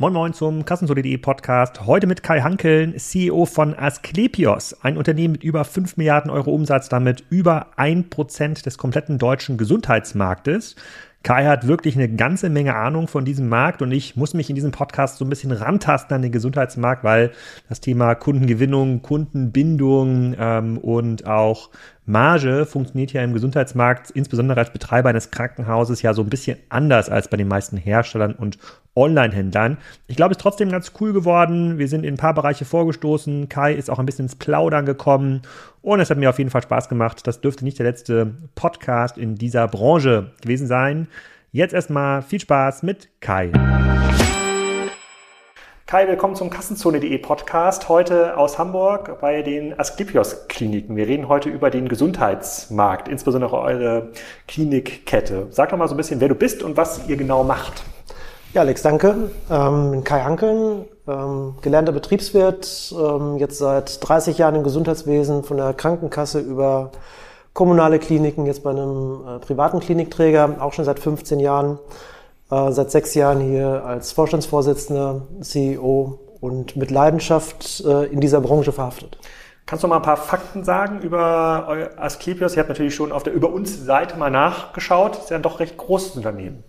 Moin Moin zum Kassensolidarität Podcast. Heute mit Kai Hankeln, CEO von Asklepios, ein Unternehmen mit über 5 Milliarden Euro Umsatz, damit über 1% des kompletten deutschen Gesundheitsmarktes. Kai hat wirklich eine ganze Menge Ahnung von diesem Markt und ich muss mich in diesem Podcast so ein bisschen rantasten an den Gesundheitsmarkt, weil das Thema Kundengewinnung, Kundenbindung ähm, und auch Marge funktioniert ja im Gesundheitsmarkt, insbesondere als Betreiber eines Krankenhauses, ja so ein bisschen anders als bei den meisten Herstellern und Online-Händlern. Ich glaube, es ist trotzdem ganz cool geworden. Wir sind in ein paar Bereiche vorgestoßen. Kai ist auch ein bisschen ins Plaudern gekommen. Und es hat mir auf jeden Fall Spaß gemacht. Das dürfte nicht der letzte Podcast in dieser Branche gewesen sein. Jetzt erstmal viel Spaß mit Kai. Kai, willkommen zum Kassenzone.de Podcast. Heute aus Hamburg bei den Asklepios Kliniken. Wir reden heute über den Gesundheitsmarkt, insbesondere eure Klinikkette. Sag doch mal so ein bisschen, wer du bist und was ihr genau macht. Ja, Alex, danke. Ähm, Kai Hankeln, ähm, gelernter Betriebswirt, ähm, jetzt seit 30 Jahren im Gesundheitswesen, von der Krankenkasse über kommunale Kliniken, jetzt bei einem äh, privaten Klinikträger, auch schon seit 15 Jahren, äh, seit sechs Jahren hier als Vorstandsvorsitzender, CEO und mit Leidenschaft äh, in dieser Branche verhaftet. Kannst du mal ein paar Fakten sagen über Asklepios? Ihr habt natürlich schon auf der Über uns Seite mal nachgeschaut. Ist ja ein doch recht großes Unternehmen.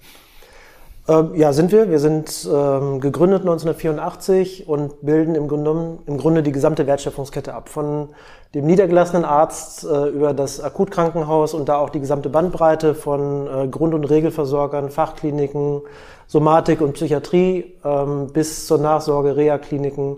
Ähm, ja, sind wir. Wir sind ähm, gegründet 1984 und bilden im Grunde, im Grunde die gesamte Wertschöpfungskette ab. Von dem niedergelassenen Arzt äh, über das Akutkrankenhaus und da auch die gesamte Bandbreite von äh, Grund- und Regelversorgern, Fachkliniken, Somatik und Psychiatrie ähm, bis zur Nachsorge, Reha-Kliniken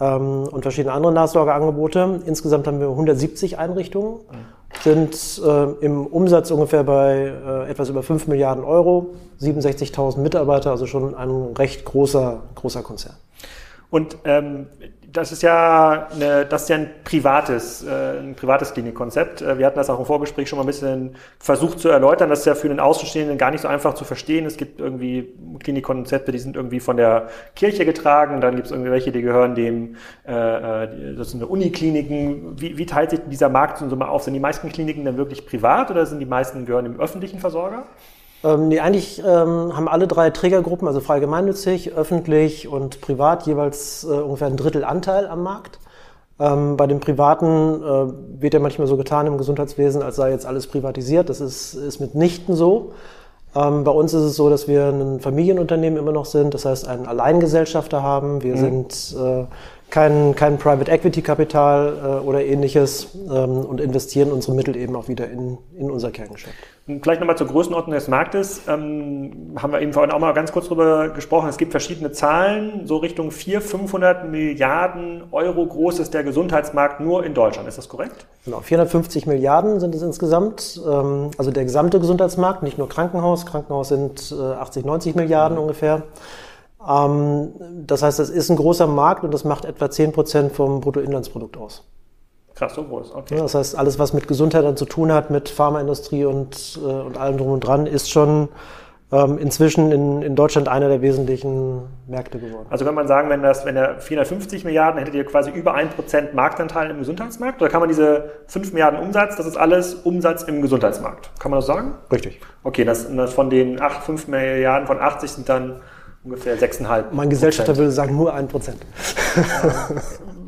ähm, und verschiedene andere Nachsorgeangebote. Insgesamt haben wir 170 Einrichtungen. Mhm sind äh, im Umsatz ungefähr bei äh, etwas über 5 Milliarden Euro, 67.000 Mitarbeiter, also schon ein recht großer, großer Konzern. Und ähm, das ist ja eine, das ist ja ein privates, äh, ein privates Klinikkonzept. Äh, wir hatten das auch im Vorgespräch schon mal ein bisschen versucht zu erläutern. Das ist ja für den Außenstehenden gar nicht so einfach zu verstehen. Es gibt irgendwie Klinikkonzepte, die sind irgendwie von der Kirche getragen. Dann gibt es irgendwie welche, die gehören dem, äh, äh das sind Unikliniken. Wie, wie teilt sich dieser Markt so mal auf? Sind die meisten Kliniken dann wirklich privat oder sind die meisten gehören dem öffentlichen Versorger? Ähm, nee, eigentlich ähm, haben alle drei Trägergruppen, also frei gemeinnützig, öffentlich und privat, jeweils äh, ungefähr ein Drittel Anteil am Markt. Ähm, bei den Privaten äh, wird ja manchmal so getan im Gesundheitswesen, als sei jetzt alles privatisiert. Das ist, ist mitnichten so. Ähm, bei uns ist es so, dass wir ein Familienunternehmen immer noch sind, das heißt einen Alleingesellschafter haben. Wir mhm. sind äh, kein, kein Private Equity Kapital äh, oder ähnliches ähm, und investieren unsere Mittel eben auch wieder in, in unser Kerngeschäft. Vielleicht nochmal zur Größenordnung des Marktes. Ähm, haben wir eben vorhin auch mal ganz kurz drüber gesprochen. Es gibt verschiedene Zahlen. So Richtung 400, 500 Milliarden Euro groß ist der Gesundheitsmarkt nur in Deutschland. Ist das korrekt? Genau, 450 Milliarden sind es insgesamt. Ähm, also der gesamte Gesundheitsmarkt, nicht nur Krankenhaus. Krankenhaus sind äh, 80, 90 Milliarden mhm. ungefähr. Ähm, das heißt, es ist ein großer Markt und das macht etwa 10 Prozent vom Bruttoinlandsprodukt aus. Krass, so groß, okay. Das heißt, alles, was mit Gesundheit dann zu tun hat, mit Pharmaindustrie und, äh, und allem drum und dran, ist schon ähm, inzwischen in, in Deutschland einer der wesentlichen Märkte geworden. Also kann man sagen, wenn das, wenn er 450 Milliarden, hättet ihr quasi über 1% Marktanteil im Gesundheitsmarkt? Oder kann man diese 5 Milliarden Umsatz, das ist alles Umsatz im Gesundheitsmarkt? Kann man das sagen? Richtig. Okay, das, das von den 8, 5 Milliarden von 80 sind dann ungefähr 6,5. Mein Gesellschafter würde sagen nur 1%.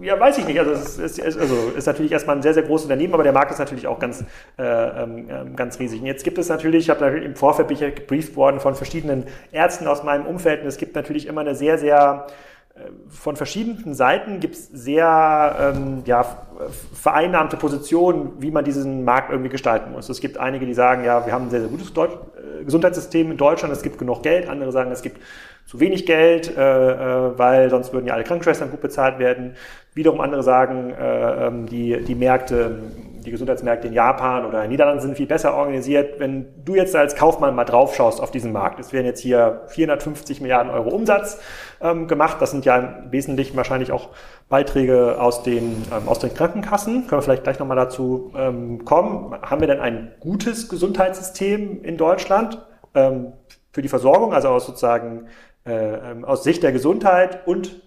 ja, weiß ich nicht. Also es ist, also ist natürlich erstmal ein sehr, sehr großes Unternehmen, aber der Markt ist natürlich auch ganz, äh, ähm, ähm ganz riesig. Und jetzt gibt es natürlich, ich habe natürlich im Vorfeld bin ich gebrieft worden von verschiedenen Ärzten aus meinem Umfeld und es gibt natürlich immer eine sehr, sehr äh, von verschiedenen Seiten gibt es sehr ähm, ja, vereinnahmte Positionen, wie man diesen Markt irgendwie gestalten muss. Es gibt einige, die sagen, ja, wir haben ein sehr, sehr gutes Deutsch äh, Gesundheitssystem in Deutschland, es gibt genug Geld. Andere sagen, es gibt zu wenig Geld, äh, äh, weil sonst würden ja alle Krankenschwestern gut bezahlt werden. Wiederum andere sagen, äh, ähm, die, die Märkte, die Gesundheitsmärkte in Japan oder in Niederlanden sind viel besser organisiert. Wenn du jetzt als Kaufmann mal drauf schaust auf diesen Markt, es werden jetzt hier 450 Milliarden Euro Umsatz ähm, gemacht. Das sind ja im Wesentlichen wahrscheinlich auch Beiträge aus den, ähm, aus den Krankenkassen. Können wir vielleicht gleich nochmal dazu ähm, kommen. Haben wir denn ein gutes Gesundheitssystem in Deutschland ähm, für die Versorgung, also aus sozusagen äh, ähm, aus Sicht der Gesundheit und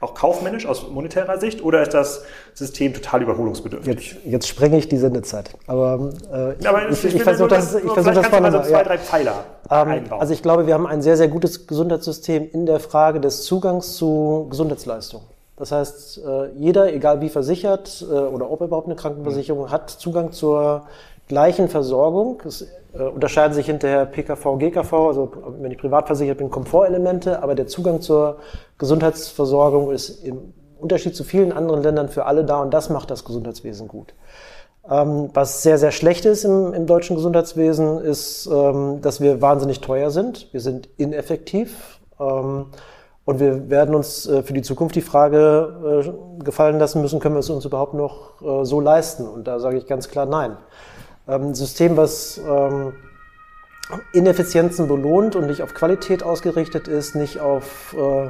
auch kaufmännisch, aus monetärer Sicht, oder ist das System total überholungsbedürftig? Jetzt, jetzt sprenge ich die Sendezeit. Aber, äh, aber ich, ich, ich versuche das, ich versuch das vorne mal. So zwei, drei Pfeiler. ähm, also ich glaube, wir haben ein sehr, sehr gutes Gesundheitssystem in der Frage des Zugangs zu Gesundheitsleistungen. Das heißt, äh, jeder, egal wie versichert äh, oder ob er überhaupt eine Krankenversicherung hat, Zugang zur gleichen Versorgung. Es unterscheiden sich hinterher PKV, GKV, also wenn ich privat versichert bin, Komfortelemente, aber der Zugang zur Gesundheitsversorgung ist im Unterschied zu vielen anderen Ländern für alle da und das macht das Gesundheitswesen gut. Ähm, was sehr, sehr schlecht ist im, im deutschen Gesundheitswesen, ist, ähm, dass wir wahnsinnig teuer sind. Wir sind ineffektiv. Ähm, und wir werden uns äh, für die Zukunft die Frage äh, gefallen lassen müssen, können wir es uns überhaupt noch äh, so leisten? Und da sage ich ganz klar nein. Ähm, ein System, was ähm, Ineffizienzen belohnt und nicht auf Qualität ausgerichtet ist, nicht auf äh,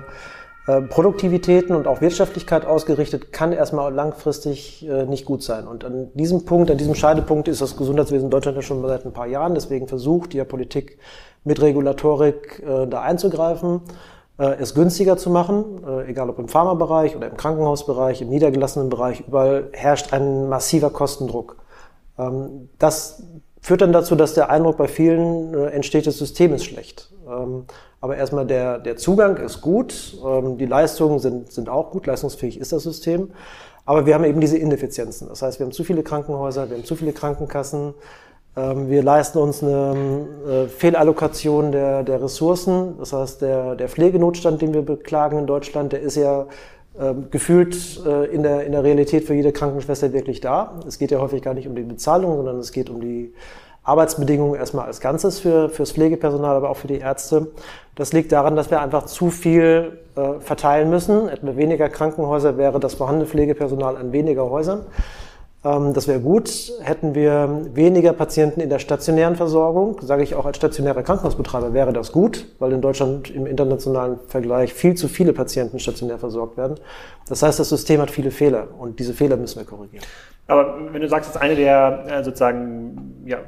äh, Produktivitäten und auch Wirtschaftlichkeit ausgerichtet, kann erstmal langfristig äh, nicht gut sein. Und an diesem Punkt, an diesem Scheidepunkt ist das Gesundheitswesen Deutschland ja schon seit ein paar Jahren. Deswegen versucht die Politik mit Regulatorik da einzugreifen äh, es günstiger zu machen, äh, egal ob im Pharmabereich oder im Krankenhausbereich, im niedergelassenen Bereich, überall herrscht ein massiver Kostendruck. Ähm, das führt dann dazu, dass der Eindruck bei vielen äh, entsteht, das System ist schlecht. Ähm, aber erstmal der, der Zugang ist gut, ähm, die Leistungen sind, sind auch gut, leistungsfähig ist das System. Aber wir haben eben diese Ineffizienzen. Das heißt, wir haben zu viele Krankenhäuser, wir haben zu viele Krankenkassen, wir leisten uns eine äh, Fehlallokation der, der Ressourcen. Das heißt, der, der Pflegenotstand, den wir beklagen in Deutschland, der ist ja gefühlt äh, in, der, in der Realität für jede Krankenschwester wirklich da. Es geht ja häufig gar nicht um die Bezahlung, sondern es geht um die Arbeitsbedingungen erstmal als Ganzes für, fürs Pflegepersonal, aber auch für die Ärzte. Das liegt daran, dass wir einfach zu viel äh, verteilen müssen. Etwa weniger Krankenhäuser wäre das vorhandene Pflegepersonal an weniger Häusern. Ähm, das wäre gut. Hätten wir weniger Patienten in der stationären Versorgung, sage ich auch als stationärer Krankenhausbetreiber, wäre das gut, weil in Deutschland im internationalen Vergleich viel zu viele Patienten stationär versorgt werden. Das heißt, das System hat viele Fehler und diese Fehler müssen wir korrigieren. Aber wenn du sagst, dass eine der äh, sozusagen ja,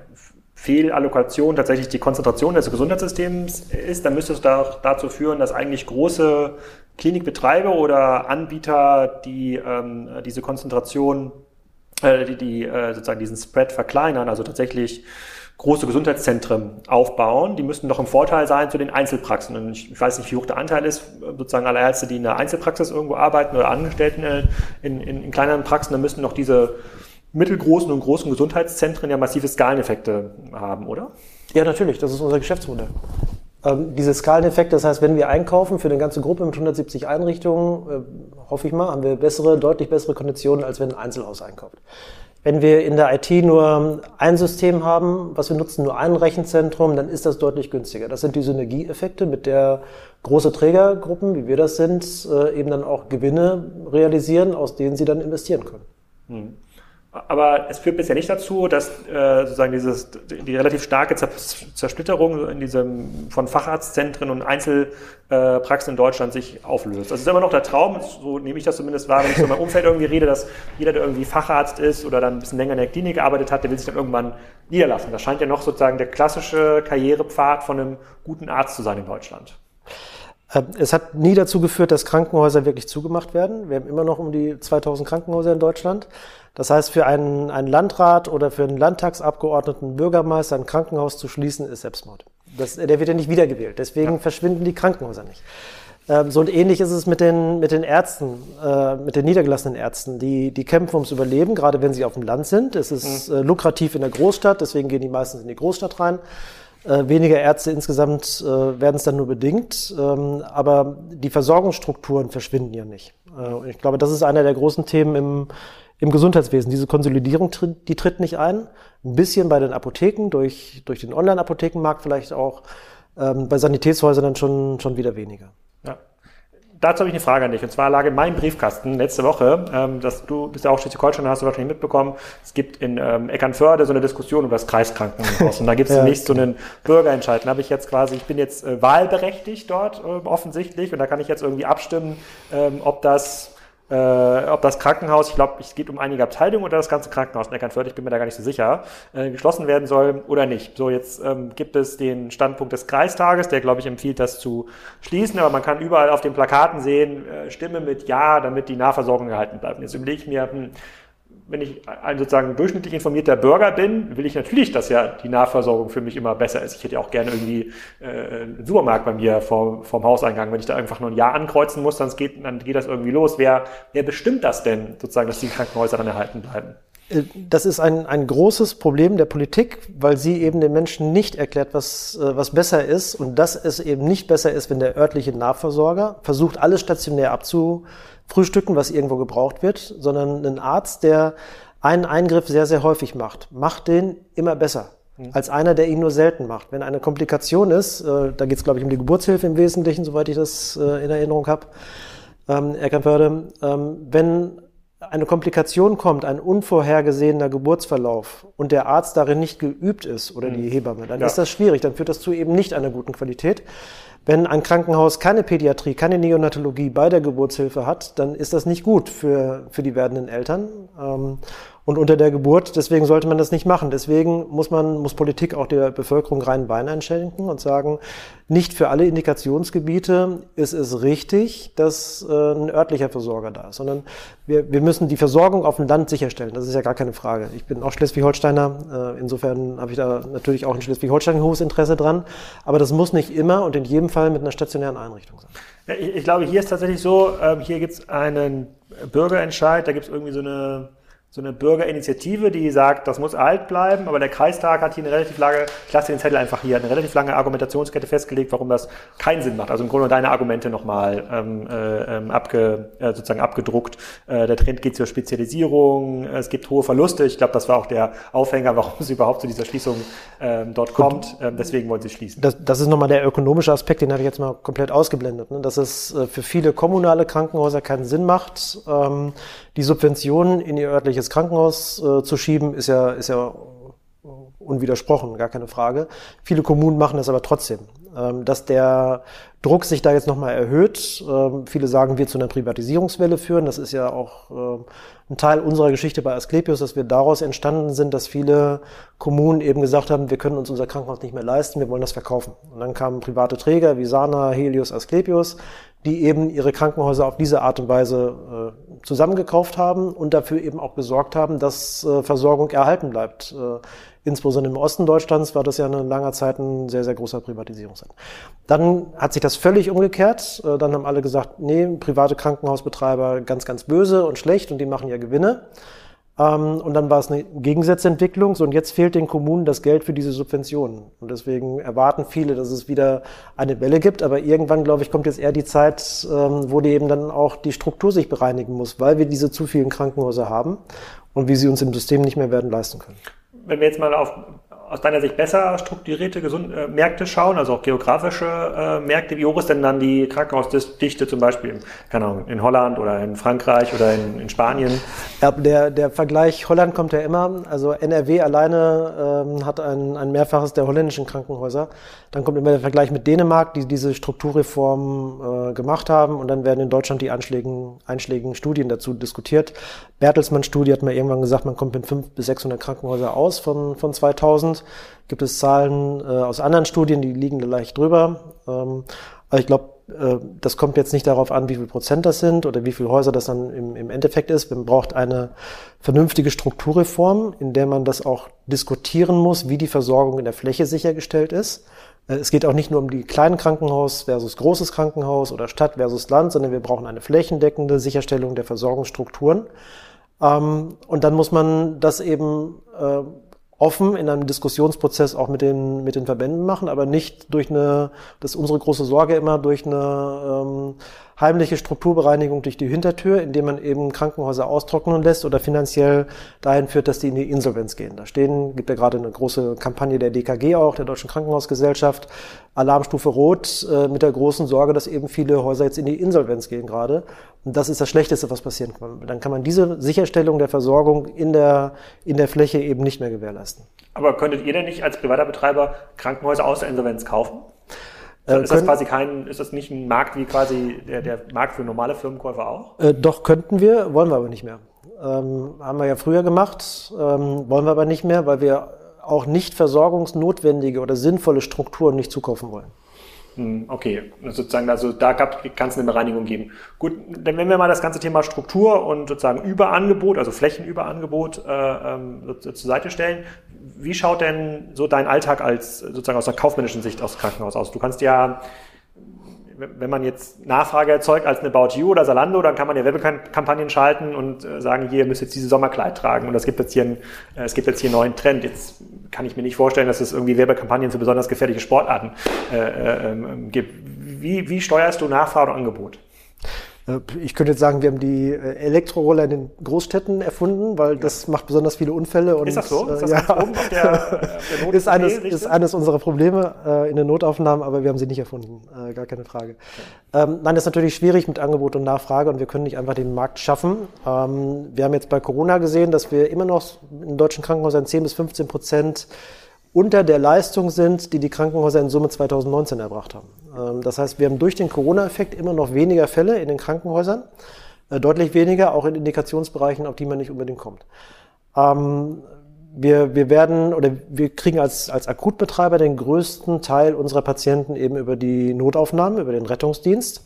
Fehlallokation tatsächlich die Konzentration des Gesundheitssystems ist, dann müsste es doch dazu führen, dass eigentlich große Klinikbetreiber oder Anbieter, die ähm, diese Konzentration äh, die, die äh, sozusagen diesen Spread verkleinern, also tatsächlich große Gesundheitszentren aufbauen. Die müssten doch im Vorteil sein zu den Einzelpraxen. Und ich, ich weiß nicht, wie hoch der Anteil ist, sozusagen aller Ärzte, die in der Einzelpraxis irgendwo arbeiten oder Angestellten äh, in, in, in kleineren Praxen, dann müssten doch diese mittelgroßen und großen Gesundheitszentren ja massive Skaleneffekte haben, oder? Ja, natürlich. Das ist unser Geschäftsmodell. Ähm, diese Skaleneffekte, das heißt, wenn wir einkaufen für eine ganze Gruppe mit 170 Einrichtungen, äh, hoffe ich mal, haben wir bessere, deutlich bessere Konditionen, als wenn ein Einzelhaus einkauft. Wenn wir in der IT nur ein System haben, was wir nutzen, nur ein Rechenzentrum, dann ist das deutlich günstiger. Das sind die Synergieeffekte, mit der große Trägergruppen, wie wir das sind, äh, eben dann auch Gewinne realisieren, aus denen sie dann investieren können. Hm. Aber es führt bisher nicht dazu, dass äh, sozusagen dieses, die relativ starke Zersplitterung in diesem, von Facharztzentren und Einzelpraxen in Deutschland sich auflöst. Das ist immer noch der Traum, so nehme ich das zumindest wahr, wenn ich so in meinem Umfeld irgendwie rede, dass jeder, der irgendwie Facharzt ist oder dann ein bisschen länger in der Klinik gearbeitet hat, der will sich dann irgendwann niederlassen. Das scheint ja noch sozusagen der klassische Karrierepfad von einem guten Arzt zu sein in Deutschland. Äh, es hat nie dazu geführt, dass Krankenhäuser wirklich zugemacht werden. Wir haben immer noch um die 2000 Krankenhäuser in Deutschland. Das heißt, für einen, einen Landrat oder für einen Landtagsabgeordneten Bürgermeister ein Krankenhaus zu schließen, ist Selbstmord. Das, der wird ja nicht wiedergewählt. Deswegen ja. verschwinden die Krankenhäuser nicht. Ähm, so und ähnlich ist es mit den, mit den Ärzten, äh, mit den niedergelassenen Ärzten. Die, die kämpfen ums Überleben, gerade wenn sie auf dem Land sind. Es ist mhm. äh, lukrativ in der Großstadt, deswegen gehen die meistens in die Großstadt rein. Äh, weniger Ärzte insgesamt äh, werden es dann nur bedingt, ähm, aber die Versorgungsstrukturen verschwinden ja nicht. Äh, ich glaube, das ist einer der großen Themen im, im Gesundheitswesen. Diese Konsolidierung, die tritt nicht ein. Ein bisschen bei den Apotheken, durch, durch den Online-Apothekenmarkt vielleicht auch. Ähm, bei Sanitätshäusern dann schon, schon wieder weniger. Ja. Dazu habe ich eine Frage an dich. Und zwar lag in meinem Briefkasten letzte Woche, ähm, dass du bist ja auch Schleswig-Holstein, hast du wahrscheinlich mitbekommen, es gibt in ähm, Eckernförde so eine Diskussion über das Kreiskrankenhaus. Und da gibt es ja. demnächst so einen Bürgerentscheid. Da habe ich jetzt quasi, ich bin jetzt äh, wahlberechtigt dort äh, offensichtlich und da kann ich jetzt irgendwie abstimmen, ähm, ob das äh, ob das Krankenhaus, ich glaube, es geht um einige Abteilungen oder das ganze Krankenhaus in Eckernförde, ich bin mir da gar nicht so sicher, äh, geschlossen werden soll oder nicht. So, jetzt ähm, gibt es den Standpunkt des Kreistages, der, glaube ich, empfiehlt, das zu schließen, aber man kann überall auf den Plakaten sehen, äh, Stimme mit Ja, damit die Nahversorgung gehalten bleibt. Jetzt überlege ich mir, hm, wenn ich ein sozusagen durchschnittlich informierter Bürger bin, will ich natürlich, dass ja die Nahversorgung für mich immer besser ist. Ich hätte ja auch gerne irgendwie äh, einen Supermarkt bei mir vor, vorm Hauseingang. Wenn ich da einfach nur ein Ja ankreuzen muss, dann geht, dann geht das irgendwie los. Wer, wer bestimmt das denn, sozusagen, dass die Krankenhäuser dann erhalten bleiben? Äh, das ist ein, ein großes Problem der Politik, weil sie eben den Menschen nicht erklärt, was, äh, was besser ist und dass es eben nicht besser ist, wenn der örtliche Nahversorger versucht, alles stationär abzufrühstücken, was irgendwo gebraucht wird, sondern ein Arzt, der einen Eingriff sehr, sehr häufig macht, macht den immer besser mhm. als einer, der ihn nur selten macht. Wenn eine Komplikation ist, äh, da geht es, glaube ich, um die Geburtshilfe im Wesentlichen, soweit ich das in Erinnerung habe, ähm, Eckernförde, ähm, wenn eine Komplikation kommt, ein unvorhergesehener Geburtsverlauf und der Arzt darin nicht geübt ist oder die mhm. Hebamme, dann ja. ist das schwierig, dann führt das zu eben nicht einer guten Qualität. Wenn ein Krankenhaus keine Pädiatrie, keine Neonatologie bei der Geburtshilfe hat, dann ist das nicht gut für, für die werdenden Eltern. Ähm, und unter der Geburt. Deswegen sollte man das nicht machen. Deswegen muss man, muss Politik auch der Bevölkerung reinen Bein einschenken und sagen, nicht für alle Indikationsgebiete ist es richtig, dass äh, ein örtlicher Versorger da ist, sondern wir, wir müssen die Versorgung auf dem Land sicherstellen. Das ist ja gar keine Frage. Ich bin auch Schleswig-Holsteiner. Äh, insofern habe ich da natürlich auch in Schleswig-Holstein ein hohes Interesse dran. Aber das muss nicht immer und in jedem Fall mit einer stationären Einrichtung sein. Ich, ich, glaube, hier ist tatsächlich so, äh, hier gibt es einen Bürgerentscheid, da gibt es irgendwie so eine so eine Bürgerinitiative, die sagt, das muss alt bleiben, aber der Kreistag hat hier eine relativ lange, ich lasse den Zettel einfach hier, eine relativ lange Argumentationskette festgelegt, warum das keinen Sinn macht. Also im Grunde deine Argumente nochmal ähm, äh, ähm, abge, äh, sozusagen abgedruckt. Äh, der Trend geht zur Spezialisierung, es gibt hohe Verluste. Ich glaube, das war auch der Aufhänger, warum es überhaupt zu dieser Schließung ähm, dort kommt. Ähm, deswegen wollen sie schließen. Das, das ist nochmal der ökonomische Aspekt, den habe ich jetzt mal komplett ausgeblendet. Ne? Dass es äh, für viele kommunale Krankenhäuser keinen Sinn macht, ähm, die Subventionen in ihr örtliches Krankenhaus äh, zu schieben, ist ja, ist ja unwidersprochen, gar keine Frage. Viele Kommunen machen das aber trotzdem. Ähm, dass der Druck sich da jetzt nochmal erhöht, ähm, viele sagen, wird zu einer Privatisierungswelle führen. Das ist ja auch ähm, ein Teil unserer Geschichte bei Asklepios, dass wir daraus entstanden sind, dass viele Kommunen eben gesagt haben, wir können uns unser Krankenhaus nicht mehr leisten, wir wollen das verkaufen. Und dann kamen private Träger wie Sana, Helios, Asklepios, die eben ihre Krankenhäuser auf diese Art und Weise äh, zusammengekauft haben und dafür eben auch gesorgt haben, dass äh, Versorgung erhalten bleibt. Äh, insbesondere im Osten Deutschlands war das ja eine lange Zeit ein sehr, sehr großer Privatisierungsakt. Dann hat sich das völlig umgekehrt. Äh, dann haben alle gesagt, nee, private Krankenhausbetreiber ganz, ganz böse und schlecht und die machen ja Gewinne. Ähm, und dann war es eine Gegensatzentwicklung. So, und jetzt fehlt den Kommunen das Geld für diese Subventionen. Und deswegen erwarten viele, dass es wieder eine Welle gibt. Aber irgendwann, glaube ich, kommt jetzt eher die Zeit, ähm, wo die eben dann auch die Struktur sich bereinigen muss, weil wir diese zu vielen Krankenhäuser haben und wie sie uns im System nicht mehr werden leisten können. Wenn wir jetzt mal auf aus deiner Sicht besser strukturierte Gesund äh, Märkte schauen, also auch geografische äh, Märkte? Wie hoch ist denn dann die Krankenhausdichte zum Beispiel keine Ahnung, in Holland oder in Frankreich oder in, in Spanien? Ja, der, der Vergleich Holland kommt ja immer. Also NRW alleine ähm, hat ein, ein Mehrfaches der holländischen Krankenhäuser. Dann kommt immer der Vergleich mit Dänemark, die diese Strukturreform äh, gemacht haben. Und dann werden in Deutschland die einschlägigen, einschlägigen Studien dazu diskutiert. Bertelsmann-Studie hat mal irgendwann gesagt, man kommt mit 500 bis 600 Krankenhäuser aus von, von 2000. Gibt es Zahlen äh, aus anderen Studien, die liegen leicht drüber. Ähm, aber ich glaube, äh, das kommt jetzt nicht darauf an, wie viel Prozent das sind oder wie viele Häuser das dann im, im Endeffekt ist. Man braucht eine vernünftige Strukturreform, in der man das auch diskutieren muss, wie die Versorgung in der Fläche sichergestellt ist. Äh, es geht auch nicht nur um die kleinen Krankenhaus versus großes Krankenhaus oder Stadt versus Land, sondern wir brauchen eine flächendeckende Sicherstellung der Versorgungsstrukturen. Ähm, und dann muss man das eben äh, offen in einem Diskussionsprozess auch mit den, mit den Verbänden machen, aber nicht durch eine, das ist unsere große Sorge immer, durch eine ähm, heimliche Strukturbereinigung durch die Hintertür, indem man eben Krankenhäuser austrocknen lässt oder finanziell dahin führt, dass die in die Insolvenz gehen. Da stehen, gibt ja gerade eine große Kampagne der DKG auch, der Deutschen Krankenhausgesellschaft, Alarmstufe Rot, äh, mit der großen Sorge, dass eben viele Häuser jetzt in die Insolvenz gehen gerade. Und das ist das Schlechteste, was passieren kann. Dann kann man diese Sicherstellung der Versorgung in der, in der Fläche eben nicht mehr gewährleisten. Aber könntet ihr denn nicht als privater Betreiber Krankenhäuser aus der Insolvenz kaufen? Äh, ist das quasi kein, ist das nicht ein Markt wie quasi der, der Markt für normale Firmenkäufer auch? Äh, doch, könnten wir, wollen wir aber nicht mehr. Ähm, haben wir ja früher gemacht, ähm, wollen wir aber nicht mehr, weil wir auch nicht versorgungsnotwendige oder sinnvolle Strukturen nicht zukaufen wollen. Hm, okay, sozusagen, also da kann es eine Bereinigung geben. Gut, dann wenn wir mal das ganze Thema Struktur und sozusagen Überangebot, also Flächenüberangebot äh, ähm, zur Seite stellen, wie schaut denn so dein Alltag als sozusagen aus der kaufmännischen Sicht aus Krankenhaus aus? Du kannst ja wenn man jetzt Nachfrage erzeugt als eine About You oder Salando, dann kann man ja Werbekampagnen schalten und äh, sagen, hier, ihr müsst jetzt dieses Sommerkleid tragen und es gibt jetzt hier einen, äh, es gibt jetzt hier einen neuen Trend. Jetzt kann ich mir nicht vorstellen, dass es irgendwie Werbekampagnen für besonders gefährliche Sportarten äh, äh, ähm, gibt. Wie, wie steuerst du Nachfrage und Angebot? Äh, ich könnte jetzt sagen, wir haben die äh, Elektroroller in den Großstädten erfunden, weil das macht besonders viele Unfälle. Und, ist das so? Ist, das ja, der, der ist, eines, ist eines unserer Probleme äh, in den Notaufnahmen, aber wir haben sie nicht erfunden, äh, gar keine Frage. Okay. Ähm, nein, das ist natürlich schwierig mit Angebot und Nachfrage und wir können nicht einfach den Markt schaffen. Ähm, wir haben jetzt bei Corona gesehen, dass wir immer noch in deutschen Krankenhäusern 10 bis 15 Prozent unter der Leistung sind, die die Krankenhäuser in Summe 2019 erbracht haben. Ähm, das heißt, wir haben durch den Corona-Effekt immer noch weniger Fälle in den Krankenhäusern, äh, deutlich weniger, auch in Indikationsbereichen, auf die man nicht unbedingt kommt. Ähm, wir, wir werden oder wir kriegen als, als Akutbetreiber den größten Teil unserer Patienten eben über die Notaufnahme, über den Rettungsdienst.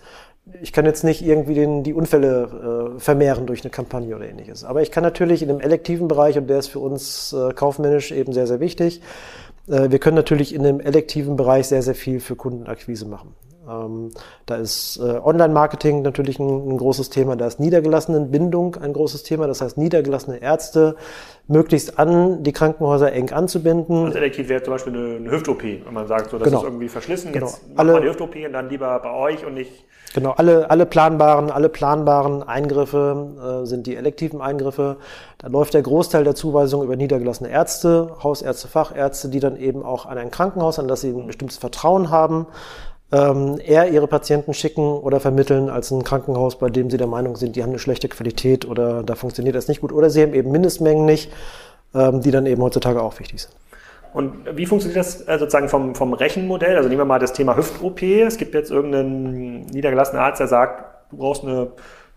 Ich kann jetzt nicht irgendwie den, die Unfälle äh, vermehren durch eine Kampagne oder ähnliches. Aber ich kann natürlich in dem elektiven Bereich, und der ist für uns äh, kaufmännisch eben sehr, sehr wichtig, wir können natürlich in dem elektiven Bereich sehr, sehr viel für Kundenakquise machen. Ähm, da ist äh, Online-Marketing natürlich ein, großes Thema, da ist Niedergelassenenbindung ein großes Thema, das heißt niedergelassene Ärzte möglichst an die Krankenhäuser eng anzubinden. Also elektiv wäre zum Beispiel eine, eine Hüft-OP, wenn man sagt, so, das genau. ist irgendwie verschlissen, genau. jetzt alle, die Hüft-OP und dann lieber bei euch und nicht... Genau, alle, alle planbaren, alle planbaren Eingriffe äh, sind die elektiven Eingriffe. Da läuft der Großteil der Zuweisung über niedergelassene Ärzte, Hausärzte, Fachärzte, die dann eben auch an ein Krankenhaus, an das sie ein bestimmtes Vertrauen haben, ähm, eher ihre Patienten schicken oder vermitteln als ein Krankenhaus, bei dem sie der Meinung sind, die haben eine schlechte Qualität oder da funktioniert das nicht gut oder sie haben eben Mindestmengen nicht, ähm, die dann eben heutzutage auch wichtig sind. Und wie funktioniert das äh, sozusagen vom, vom Rechenmodell? Also nehmen wir mal das Thema Hüft-OP. Es gibt jetzt irgendeinen niedergelassenen Arzt, der sagt, du brauchst eine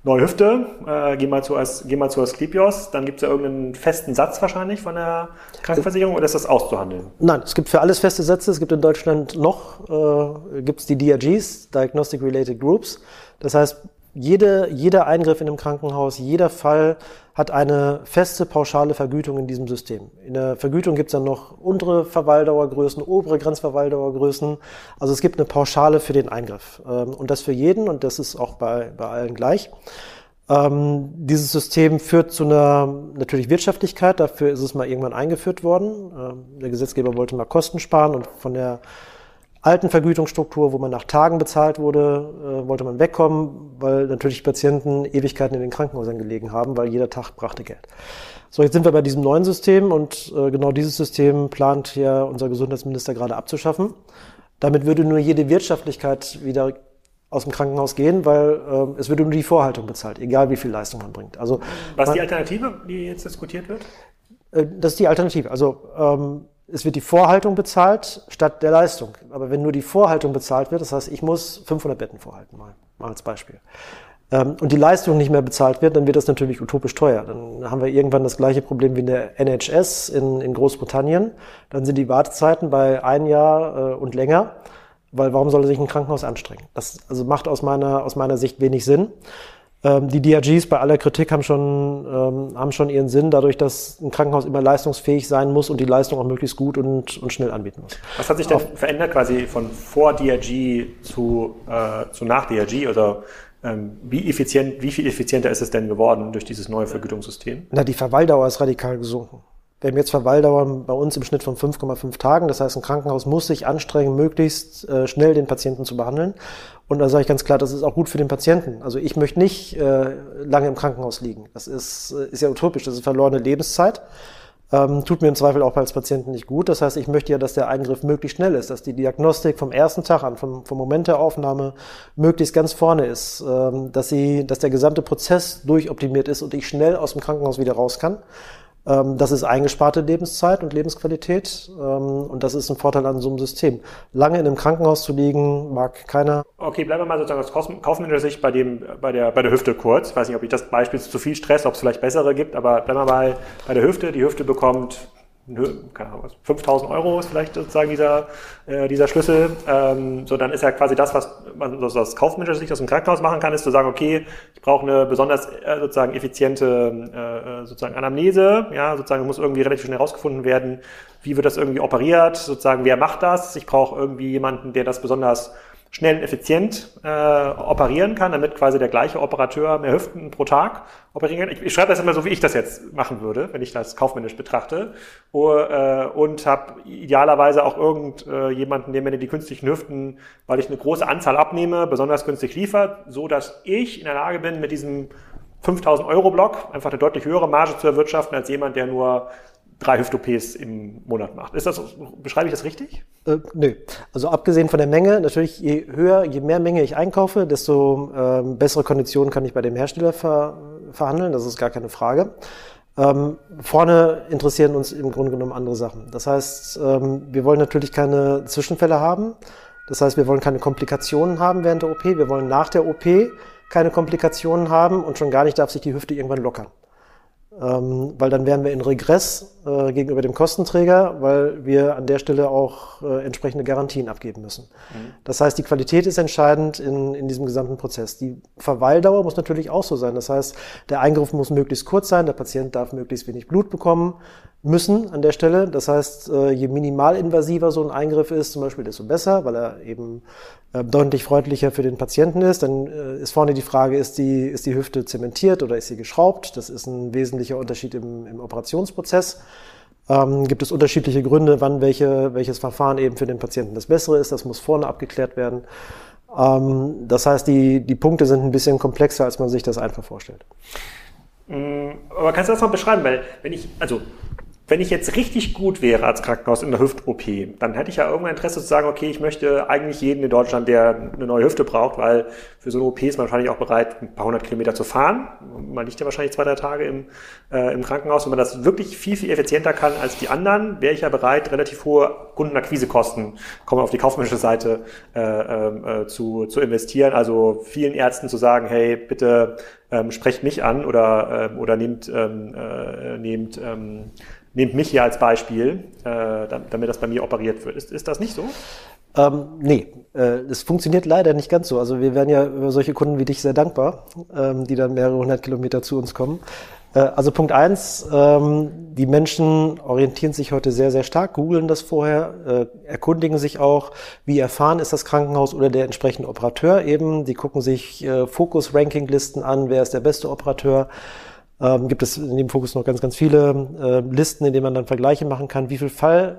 neue Hüfte, äh, geh, mal zu, Asklepios, dann gibt es ja irgendeinen festen Satz wahrscheinlich von der Krankenversicherung oder ist das auszuhandeln? Nein, es gibt für alles feste Sätze. Es gibt in Deutschland noch, äh, gibt es die DRGs, Diagnostic Related Groups. Das heißt, jede, jeder Eingriff in einem Krankenhaus, jeder Fall hat eine feste pauschale Vergütung in diesem System. In der Vergütung gibt es dann noch untere Verweildauergrößen, obere Grenzverweildauergrößen. Also es gibt eine Pauschale für den Eingriff. Ähm, und das für jeden, und das ist auch bei, bei allen gleich. Ähm, dieses System führt zu einer natürlich Wirtschaftlichkeit. Dafür ist es mal irgendwann eingeführt worden. Ähm, der Gesetzgeber wollte mal Kosten sparen und von der alten Vergütungsstruktur, wo man nach Tagen bezahlt wurde, äh, wollte man wegkommen, weil natürlich Patienten Ewigkeiten in den Krankenhäusern gelegen haben, weil jeder Tag brachte Geld. So, jetzt sind wir bei diesem neuen System und äh, genau dieses System plant ja unser Gesundheitsminister gerade abzuschaffen. Damit würde nur jede Wirtschaftlichkeit wieder aus dem Krankenhaus gehen, weil äh, es würde nur die Vorhaltung bezahlt, egal wie viel Leistung man bringt. Also was ist die Alternative, die jetzt diskutiert wird? Äh, das ist die Alternative. Also ähm, es wird die Vorhaltung bezahlt statt der Leistung. Aber wenn nur die Vorhaltung bezahlt wird, das heißt, ich muss 500 Betten vorhalten, mal, mal als Beispiel, ähm, und die Leistung nicht mehr bezahlt wird, dann wird das natürlich utopisch teuer. Dann haben wir irgendwann das gleiche Problem wie in der NHS in, in Großbritannien. Dann sind die Wartezeiten bei ein Jahr äh, und länger, weil warum soll sich ein Krankenhaus anstrengen? Das also macht aus meiner, aus meiner Sicht wenig Sinn. Ähm, die DRGs bei aller Kritik haben schon, ähm, haben schon ihren Sinn, dadurch, dass ein Krankenhaus immer leistungsfähig sein muss und die Leistung auch möglichst gut und, und schnell anbieten muss. Was hat sich denn Auf, verändert quasi von vor DRG zu, äh, zu nach DRG oder ähm, wie effizient, wie viel effizienter ist es denn geworden durch dieses neue Vergütungssystem? Na, die Verweildauer ist radikal gesunken. Wir haben jetzt Verweildauern bei uns im Schnitt von 5,5 Tagen. Das heißt, ein Krankenhaus muss sich anstrengen, möglichst äh, schnell den Patienten zu behandeln. Und da sage ich ganz klar, das ist auch gut für den Patienten. Also ich möchte nicht äh, lange im Krankenhaus liegen. Das ist, äh, ist ja utopisch, das ist verlorene Lebenszeit. Ähm, tut mir im Zweifel auch als Patienten nicht gut. Das heißt, ich möchte ja, dass der Eingriff möglichst schnell ist, dass die Diagnostik vom ersten Tag an, vom, vom Moment der Aufnahme möglichst ganz vorne ist, ähm, dass, sie, dass der gesamte Prozess durchoptimiert ist und ich schnell aus dem Krankenhaus wieder raus kann. Ähm, das ist eingesparte Lebenszeit und Lebensqualität ähm, und das ist ein Vorteil an so einem System. Lange in einem Krankenhaus zu liegen, mag keiner. Okay, bleiben wir mal sozusagen aus kaufmännischer Sicht bei, dem, bei, der, bei der Hüfte kurz. Ich weiß nicht, ob ich das Beispiel zu viel Stress, ob es vielleicht bessere gibt, aber bleiben wir mal bei der Hüfte. Die Hüfte bekommt keine Ahnung, 5000 Euro ist vielleicht sozusagen dieser, äh, dieser Schlüssel. Ähm, so, dann ist ja quasi das, was man aus, aus kaufmännischer Sicht aus dem Krankenhaus machen kann, ist zu sagen, okay, ich brauche eine besonders äh, sozusagen effiziente äh, sozusagen Anamnese, ja, sozusagen muss irgendwie relativ schnell herausgefunden werden, wie wird das irgendwie operiert, sozusagen wer macht das. Ich brauche irgendwie jemanden, der das besonders schnell und effizient äh, operieren kann, damit quasi der gleiche Operateur mehr Hüften pro Tag operieren kann. Ich, ich schreibe das immer so, wie ich das jetzt machen würde, wenn ich das kaufmännisch betrachte. Uh, äh, und habe idealerweise auch irgendjemanden, äh, der mir die künstlichen Hüften, weil ich eine große Anzahl abnehme, besonders günstig liefert, so dass ich in der Lage bin, mit diesem 5000 Euro Block einfach eine deutlich höhere Marge zu erwirtschaften als jemand, der nur drei Hüft-OPs im Monat macht. Ist das, beschreibe ich das richtig? Äh, nö. Also abgesehen von der Menge, natürlich je höher, je mehr Menge ich einkaufe, desto ähm, bessere Konditionen kann ich bei dem Hersteller ver, verhandeln. Das ist gar keine Frage. Ähm, vorne interessieren uns im Grunde genommen andere Sachen. Das heißt, ähm, wir wollen natürlich keine Zwischenfälle haben. Das heißt, wir wollen keine Komplikationen haben während der OP. Wir wollen nach der OP keine Komplikationen haben und schon gar nicht darf sich die Hüfte irgendwann lockern weil dann wären wir in Regress äh, gegenüber dem Kostenträger, weil wir an der Stelle auch äh, entsprechende Garantien abgeben müssen. Mhm. Das heißt, die Qualität ist entscheidend in, in diesem gesamten Prozess. Die Verweildauer muss natürlich auch so sein. Das heißt, der Eingriff muss möglichst kurz sein, der Patient darf möglichst wenig Blut bekommen müssen an der Stelle. Das heißt, äh, je minimalinvasiver so ein Eingriff ist, zum Beispiel, desto besser, weil er eben äh, deutlich freundlicher für den Patienten ist. Dann äh, ist vorne die Frage, ist die, ist die Hüfte zementiert oder ist sie geschraubt? Das ist ein wesentlicher Unterschied im, im Operationsprozess. Ähm, gibt es unterschiedliche Gründe, wann welche, welches Verfahren eben für den Patienten das bessere ist. Das muss vorne abgeklärt werden. Ähm, das heißt, die, die Punkte sind ein bisschen komplexer, als man sich das einfach vorstellt. Mm, aber kannst du das mal beschreiben? Weil, wenn ich, also wenn ich jetzt richtig gut wäre als Krankenhaus in der Hüft-OP, dann hätte ich ja irgendein Interesse zu sagen, okay, ich möchte eigentlich jeden in Deutschland, der eine neue Hüfte braucht, weil für so eine OP ist man wahrscheinlich auch bereit, ein paar hundert Kilometer zu fahren. Man liegt ja wahrscheinlich zwei, drei Tage im, äh, im Krankenhaus. Wenn man das wirklich viel, viel effizienter kann als die anderen, wäre ich ja bereit, relativ hohe Kundenakquisekosten, kommen auf die kaufmännische Seite, äh, äh, zu, zu investieren. Also vielen Ärzten zu sagen, hey, bitte ähm, sprecht mich an oder, äh, oder nehmt, ähm, äh, nehmt ähm, nehmt mich hier als Beispiel, äh, damit das bei mir operiert wird. Ist, ist das nicht so? Ähm, nee, äh, es funktioniert leider nicht ganz so. Also wir werden ja über solche Kunden wie dich sehr dankbar, ähm, die dann mehrere hundert Kilometer zu uns kommen. Äh, also Punkt eins, ähm, die Menschen orientieren sich heute sehr, sehr stark, googeln das vorher, äh, erkundigen sich auch, wie erfahren ist das Krankenhaus oder der entsprechende Operateur eben. Die gucken sich äh, Fokus-Ranking-Listen an, wer ist der beste Operateur ähm, gibt es in dem Fokus noch ganz, ganz viele äh, Listen, in denen man dann Vergleiche machen kann, wie viel Fallzahlen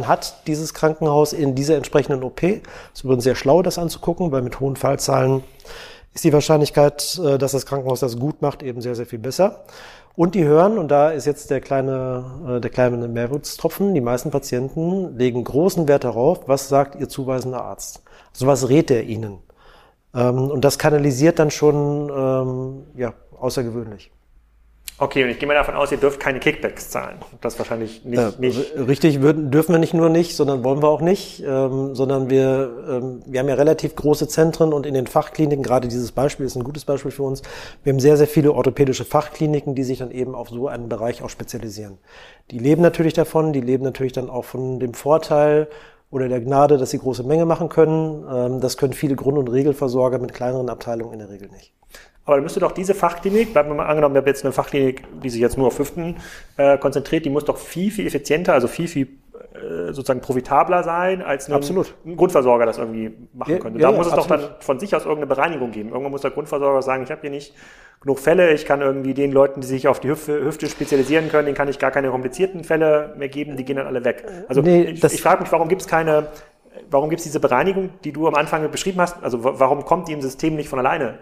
ähm, hat dieses Krankenhaus in dieser entsprechenden OP. Es ist übrigens sehr schlau, das anzugucken, weil mit hohen Fallzahlen ist die Wahrscheinlichkeit, äh, dass das Krankenhaus das gut macht, eben sehr, sehr viel besser. Und die hören, und da ist jetzt der kleine, äh, der kleine Mehrwurztropfen, die meisten Patienten legen großen Wert darauf, was sagt ihr zuweisender Arzt. Also was rät er ihnen? Ähm, und das kanalisiert dann schon ja, außergewöhnlich. Okay, und ich gehe mal davon aus, ihr dürft keine Kickbacks zahlen. Das wahrscheinlich nicht. Äh, nicht. Richtig würden, dürfen wir nicht nur nicht, sondern wollen wir auch nicht, ähm, sondern wir, ähm, wir haben ja relativ große Zentren und in den Fachkliniken, gerade dieses Beispiel ist ein gutes Beispiel für uns, wir haben sehr, sehr viele orthopädische Fachkliniken, die sich dann eben auf so einen Bereich auch spezialisieren. Die leben natürlich davon, die leben natürlich dann auch von dem Vorteil oder der Gnade, dass sie große Menge machen können. Ähm, das können viele Grund- und Regelversorger mit kleineren Abteilungen in der Regel nicht. Aber dann müsste doch diese Fachklinik, bleiben wir mal angenommen, wir haben jetzt eine Fachklinik, die sich jetzt nur auf Hüften äh, konzentriert, die muss doch viel, viel effizienter, also viel, viel äh, sozusagen profitabler sein, als ein, ein Grundversorger das irgendwie machen ja, könnte. Da ja, muss ja, es absolut. doch dann von sich aus irgendeine Bereinigung geben. Irgendwann muss der Grundversorger sagen, ich habe hier nicht genug Fälle, ich kann irgendwie den Leuten, die sich auf die Hüfte, Hüfte spezialisieren können, denen kann ich gar keine komplizierten Fälle mehr geben, die gehen dann alle weg. Also nee, ich, ich frage mich, warum gibt es keine warum gibt es diese Bereinigung, die du am Anfang beschrieben hast? Also warum kommt die im System nicht von alleine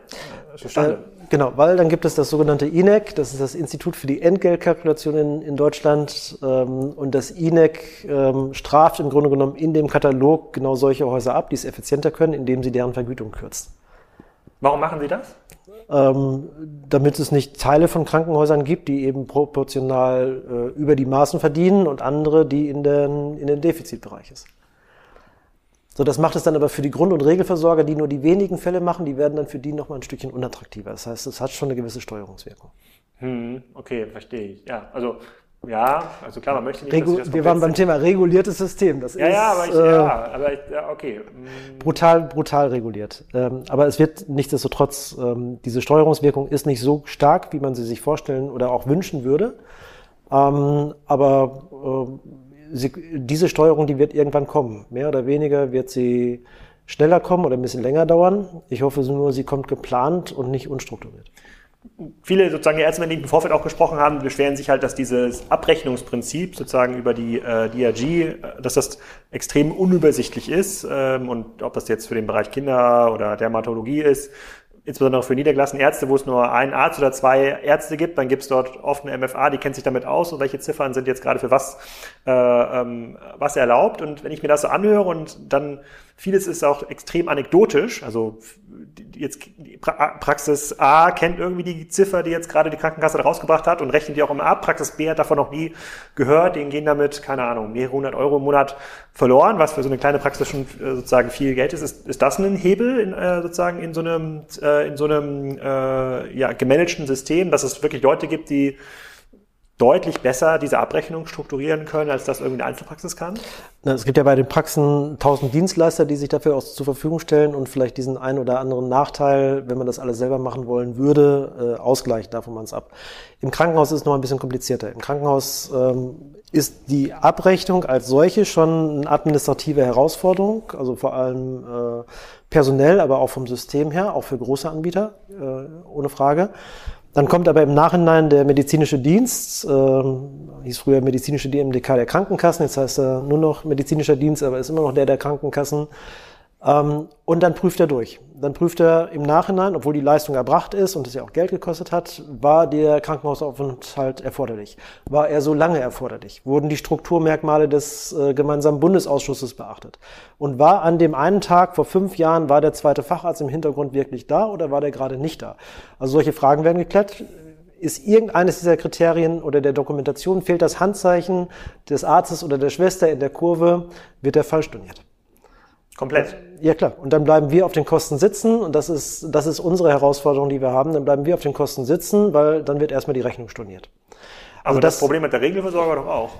äh, zustande? Äh, genau, weil dann gibt es das sogenannte INEC, das ist das Institut für die Entgeltkalkulation in, in Deutschland. Ähm, und das INEC ähm, straft im Grunde genommen in dem Katalog genau solche Häuser ab, die es effizienter können, indem sie deren Vergütung kürzt. Warum machen sie das? Ähm, damit es nicht Teile von Krankenhäusern gibt, die eben proportional äh, über die Maßen verdienen und andere, die in den, in den Defizitbereich ist. So, das macht es dann aber für die Grund- und Regelversorger, die nur die wenigen Fälle machen, die werden dann für die nochmal ein Stückchen unattraktiver. Das heißt, es hat schon eine gewisse Steuerungswirkung. Hm, okay, verstehe ich. Ja, also Ja, also klar, man möchte nicht, Regu dass wir waren beim Thema reguliertes System. Das Ja, ist ja, aber ich, äh, ja, aber ich, ja, okay. Mm, brutal, brutal reguliert. Ähm, aber es wird nichtsdestotrotz, ähm, diese Steuerungswirkung ist nicht so stark, wie man sie sich vorstellen oder auch wünschen würde. Ähm, aber ähm, sie, diese Steuerung, die wird irgendwann kommen. Mehr oder weniger wird sie schneller kommen oder ein bisschen länger dauern. Ich hoffe nur, sie kommt geplant und nicht unstrukturiert. viele sozusagen Ärzte, mit denen ich im Vorfeld auch gesprochen haben, beschweren sich halt, dass dieses Abrechnungsprinzip sozusagen über die äh, DRG, äh, dass das extrem unübersichtlich ist ähm, und ob das jetzt für den Bereich Kinder oder Dermatologie ist, insbesondere für niedergelassene Ärzte, wo es nur einen Arzt oder zwei Ärzte gibt, dann gibt es dort oft eine MFA, die kennt sich damit aus und welche Ziffern sind jetzt gerade für was, äh, ähm, was erlaubt. Und wenn ich mir das so anhöre und dann vieles ist auch extrem anekdotisch, also jetzt Praxis A kennt irgendwie die Ziffer, die jetzt gerade die Krankenkasse da rausgebracht hat und rechnet die auch immer ab. Praxis B hat davon noch nie gehört, denen gehen damit, keine Ahnung, mehrere hundert Euro im Monat verloren, was für so eine kleine Praxis schon äh, sozusagen viel Geld ist. Ist, ist das ein Hebel in, äh, sozusagen in so einem, äh, in so einem äh, ja, gemanagten System, dass es wirklich Leute gibt, die deutlich besser diese Abrechnung strukturieren können, als das irgendwie eine Einzelpraxis kann? Na, Es gibt ja bei den Praxen tausend Dienstleister, die sich dafür auch zur Verfügung stellen und vielleicht diesen einen oder anderen Nachteil, wenn man das alles selber machen wollen würde, äh, ausgleichen, davon man es ab. Im Krankenhaus ist es noch ein bisschen komplizierter. Im Krankenhaus ähm, ist die Abrechnung als solche schon eine administrative Herausforderung, also vor allem äh, personell, aber auch vom System her, auch für große Anbieter, äh, ohne Frage. Dann kommt aber im Nachhinein der medizinische Dienst, ähm, hieß früher medizinische DMDK der Krankenkassen, jetzt heißt er nur noch medizinischer Dienst, aber ist immer noch der der Krankenkassen. Ähm, und dann prüft er durch. Dann prüft er im Nachhinein, obwohl die Leistung erbracht ist und es ja auch Geld gekostet hat, war der Krankenhausaufenthalt erforderlich? War er so lange erforderlich? Wurden die Strukturmerkmale des äh, gemeinsamen Bundesausschusses beachtet? Und war an dem einen Tag vor fünf Jahren, war der zweite Facharzt im Hintergrund wirklich da oder war der gerade nicht da? Also solche Fragen werden geklärt. Ist irgendeines dieser Kriterien oder der Dokumentation, fehlt das Handzeichen des Arztes oder der Schwester in der Kurve, wird der Fall storniert. Komplett. Ja klar, und dann bleiben wir auf den Kosten sitzen und das ist, das ist unsere Herausforderung, die wir haben. Dann bleiben wir auf den Kosten sitzen, weil dann wird erstmal die Rechnung storniert. Aber Also das, das- Problem mit der Regelversorger doch auch.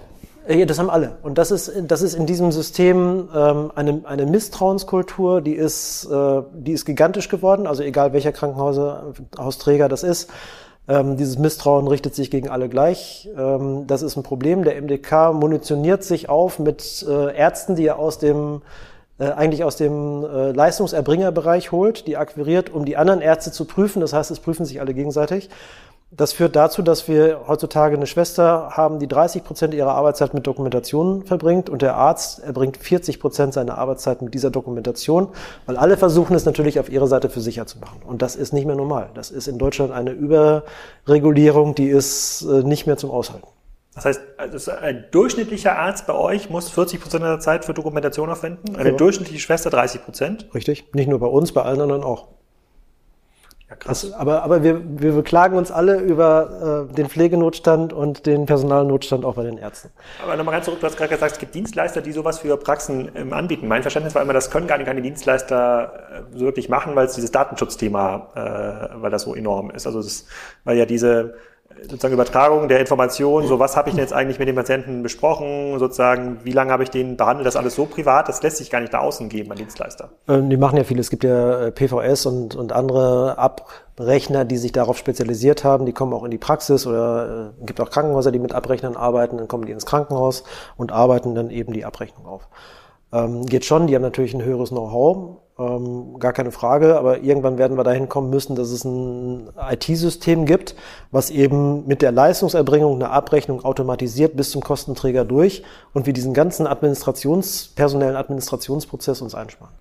Äh, Ja, das haben alle. Und das ist, das ist in diesem System ähm, eine, eine Misstrauenskultur, die ist, äh, die ist gigantisch geworden. Also egal welcher Krankenhausträger das ist. Ähm, dieses Misstrauen richtet sich gegen alle gleich. Ähm, das ist ein Problem. Der MDK munitioniert sich auf mit äh, Ärzten, die er aus dem äh, eigentlich aus dem äh, Leistungserbringerbereich holt, die akquiriert, um die anderen Ärzte zu prüfen. Das heißt, es prüfen sich alle gegenseitig. Das führt dazu, dass wir heutzutage eine Schwester haben, die 30 Prozent ihrer Arbeitszeit mit Dokumentation verbringt und der Arzt erbringt 40 Prozent seiner Arbeitszeit mit dieser Dokumentation, weil alle versuchen es natürlich auf ihre Seite für sicher zu machen. Und das ist nicht mehr normal. Das ist in Deutschland eine Überregulierung, die ist äh, nicht mehr zum Aushalten. Das heißt, also ein durchschnittlicher Arzt bei euch muss 40 Prozent der Zeit für Dokumentation aufwenden, eine Ja. durchschnittliche Schwester 30 Prozent. Richtig? Nicht nur bei uns, bei allen anderen auch. Ja, krass. Das, aber aber wir, wir beklagen uns alle über äh, den Pflegenotstand und den Personalnotstand auch bei den Ärzten. Aber nochmal ganz zurück, du hast gerade gesagt, es gibt Dienstleister, die sowas für Praxen ähm, anbieten. Mein Verständnis war immer, das können gar nicht keine Dienstleister äh, so wirklich machen, weil es dieses Datenschutzthema, äh, weil das so enorm ist. Also das, weil ja diese sozusagen Übertragung der Informationen, so was habe ich denn jetzt eigentlich mit dem Patienten besprochen, sozusagen, wie lange habe ich den behandelt, das alles so privat, das lässt sich gar nicht nach außen geben an Dienstleister. Ähm, Die machen ja viel. Es gibt ja äh, PVS und, und andere Abrechner, die sich darauf spezialisiert haben. Die kommen auch in die Praxis oder äh, gibt auch Krankenhäuser, die mit Abrechnern arbeiten. Dann kommen die ins Krankenhaus und arbeiten dann eben die Abrechnung auf. Ähm, geht schon, die haben natürlich ein höheres Know-how, ähm, gar keine Frage, aber irgendwann werden wir dahin kommen müssen, dass es ein IT-System gibt, was eben mit der Leistungserbringung eine Abrechnung automatisiert bis zum Kostenträger durch und wir diesen ganzen Administrations, personellen Administrationsprozess uns einsparen.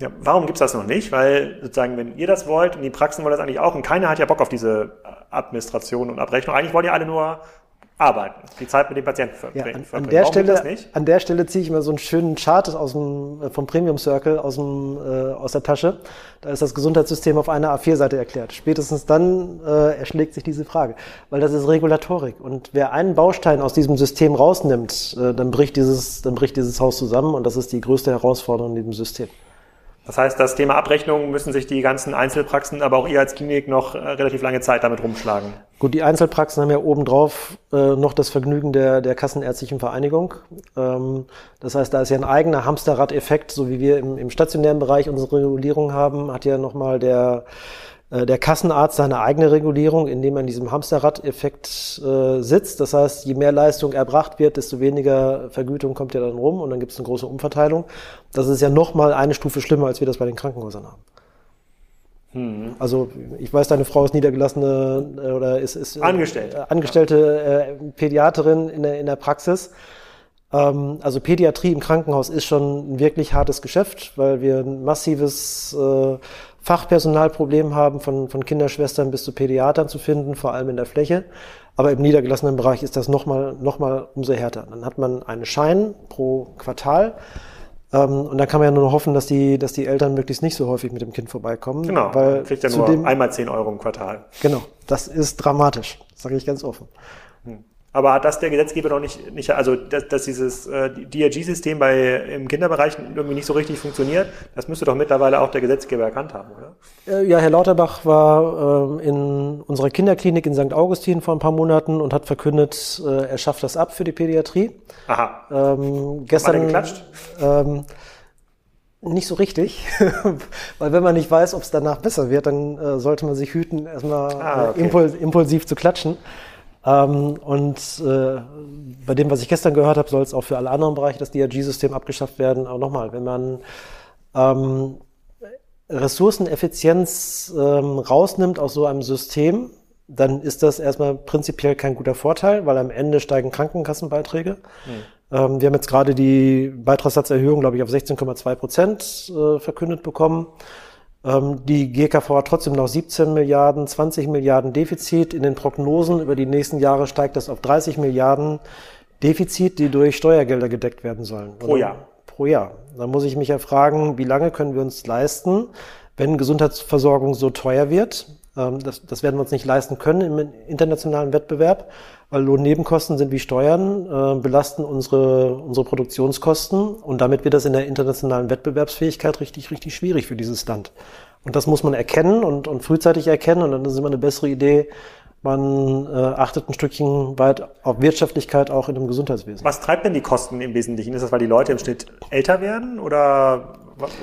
Ja, warum gibt's das noch nicht? Weil sozusagen, wenn ihr das wollt und die Praxen wollen das eigentlich auch und keiner hat ja Bock auf diese Administration und Abrechnung. Eigentlich wollen ja alle nur arbeiten, die Zeit mit dem Patienten Ja, verbringen. an, an, verbringen. der Warum Stelle, an der Stelle ziehe ich mal so einen schönen Chart aus dem, äh, vom Premium Circle aus, dem, äh, aus der Tasche. Da ist das Gesundheitssystem auf einer A4-Seite erklärt. Spätestens dann äh, erschlägt sich diese Frage, weil das ist Regulatorik. Und wer einen Baustein aus diesem System rausnimmt, äh, dann, bricht dieses, dann bricht dieses Haus zusammen und das ist die größte Herausforderung in diesem System. Das heißt, das Thema Abrechnung müssen sich die ganzen Einzelpraxen, aber auch ihr als Klinik noch äh, relativ lange Zeit damit rumschlagen. Gut, die Einzelpraxen haben ja obendrauf äh, noch das Vergnügen der, der Kassenärztlichen Vereinigung. Ähm, das heißt, da ist ja ein eigener Hamsterrad-Effekt, so wie wir im, im stationären Bereich unsere Regulierung haben, hat ja nochmal der der Kassenarzt seine eigene Regulierung, indem er in diesem Hamsterrad-Effekt äh, sitzt. Das heißt, je mehr Leistung erbracht wird, desto weniger Vergütung kommt ja dann rum und dann gibt es eine große Umverteilung. Das ist ja nochmal eine Stufe schlimmer, als wir das bei den Krankenhäusern haben. Hm. Also ich weiß, deine Frau ist niedergelassene äh, oder ist, ist Angestellte, äh, angestellte äh, Pädiaterin in der, in der Praxis. Ähm, also Pädiatrie im Krankenhaus ist schon ein wirklich hartes Geschäft, weil wir ein massives äh, Fachpersonalproblem haben, von, von Kinderschwestern bis zu Pädiatern zu finden, vor allem in der Fläche. Aber im niedergelassenen Bereich ist das nochmal noch mal umso härter. Dann hat man einen Schein pro Quartal. Ähm, und dann kann man ja nur noch hoffen, dass die, dass die Eltern möglichst nicht so häufig mit dem Kind vorbeikommen. Genau, weil kriegt ja nur dem, einmal 10 Euro im Quartal. Genau, das ist dramatisch, sage ich ganz offen. Hm. Aber hat das der Gesetzgeber noch nicht, nicht also dass, dass dieses äh, DRG-System bei im Kinderbereich irgendwie nicht so richtig funktioniert, das müsste doch mittlerweile auch der Gesetzgeber erkannt haben, oder? Äh, ja, Herr Lauterbach war äh, in unserer Kinderklinik in St. Augustin vor ein paar Monaten und hat verkündet, äh, er schafft das ab für die Pädiatrie. Aha. Ähm, gestern. Hat er geklatscht? Ähm, nicht so richtig, weil wenn man nicht weiß, ob es danach besser wird, dann äh, sollte man sich hüten, erstmal ah, okay. impuls impulsiv zu klatschen. Ähm, und äh, bei dem, was ich gestern gehört habe, soll es auch für alle anderen Bereiche das DRG-System abgeschafft werden. Aber nochmal, wenn man ähm, Ressourceneffizienz ähm, rausnimmt aus so einem System, dann ist das erstmal prinzipiell kein guter Vorteil, weil am Ende steigen Krankenkassenbeiträge. Mhm. Ähm, wir haben jetzt gerade die Beitragssatzerhöhung, glaube ich, auf 16,2 Prozent äh, verkündet bekommen. Ähm, die GKV hat trotzdem noch 17 Milliarden, 20 Milliarden Defizit. In den Prognosen über die nächsten Jahre steigt das auf 30 Milliarden Defizit, die durch Steuergelder gedeckt werden sollen. Pro Jahr. Pro Jahr. Da muss ich mich ja fragen, wie lange können wir uns leisten, wenn Gesundheitsversorgung so teuer wird? Ähm, das, das werden wir uns nicht leisten können im internationalen Wettbewerb, weil Lohnnebenkosten sind wie Steuern, äh, belasten unsere, unsere Produktionskosten und damit wird das in der internationalen Wettbewerbsfähigkeit richtig, richtig schwierig für dieses Land. Und das muss man erkennen und, und frühzeitig erkennen und dann ist immer eine bessere Idee, man äh, achtet ein Stückchen weit auf Wirtschaftlichkeit auch in dem Gesundheitswesen. Was treibt denn die Kosten im Wesentlichen? Ist das, weil die Leute im Schnitt älter werden oder,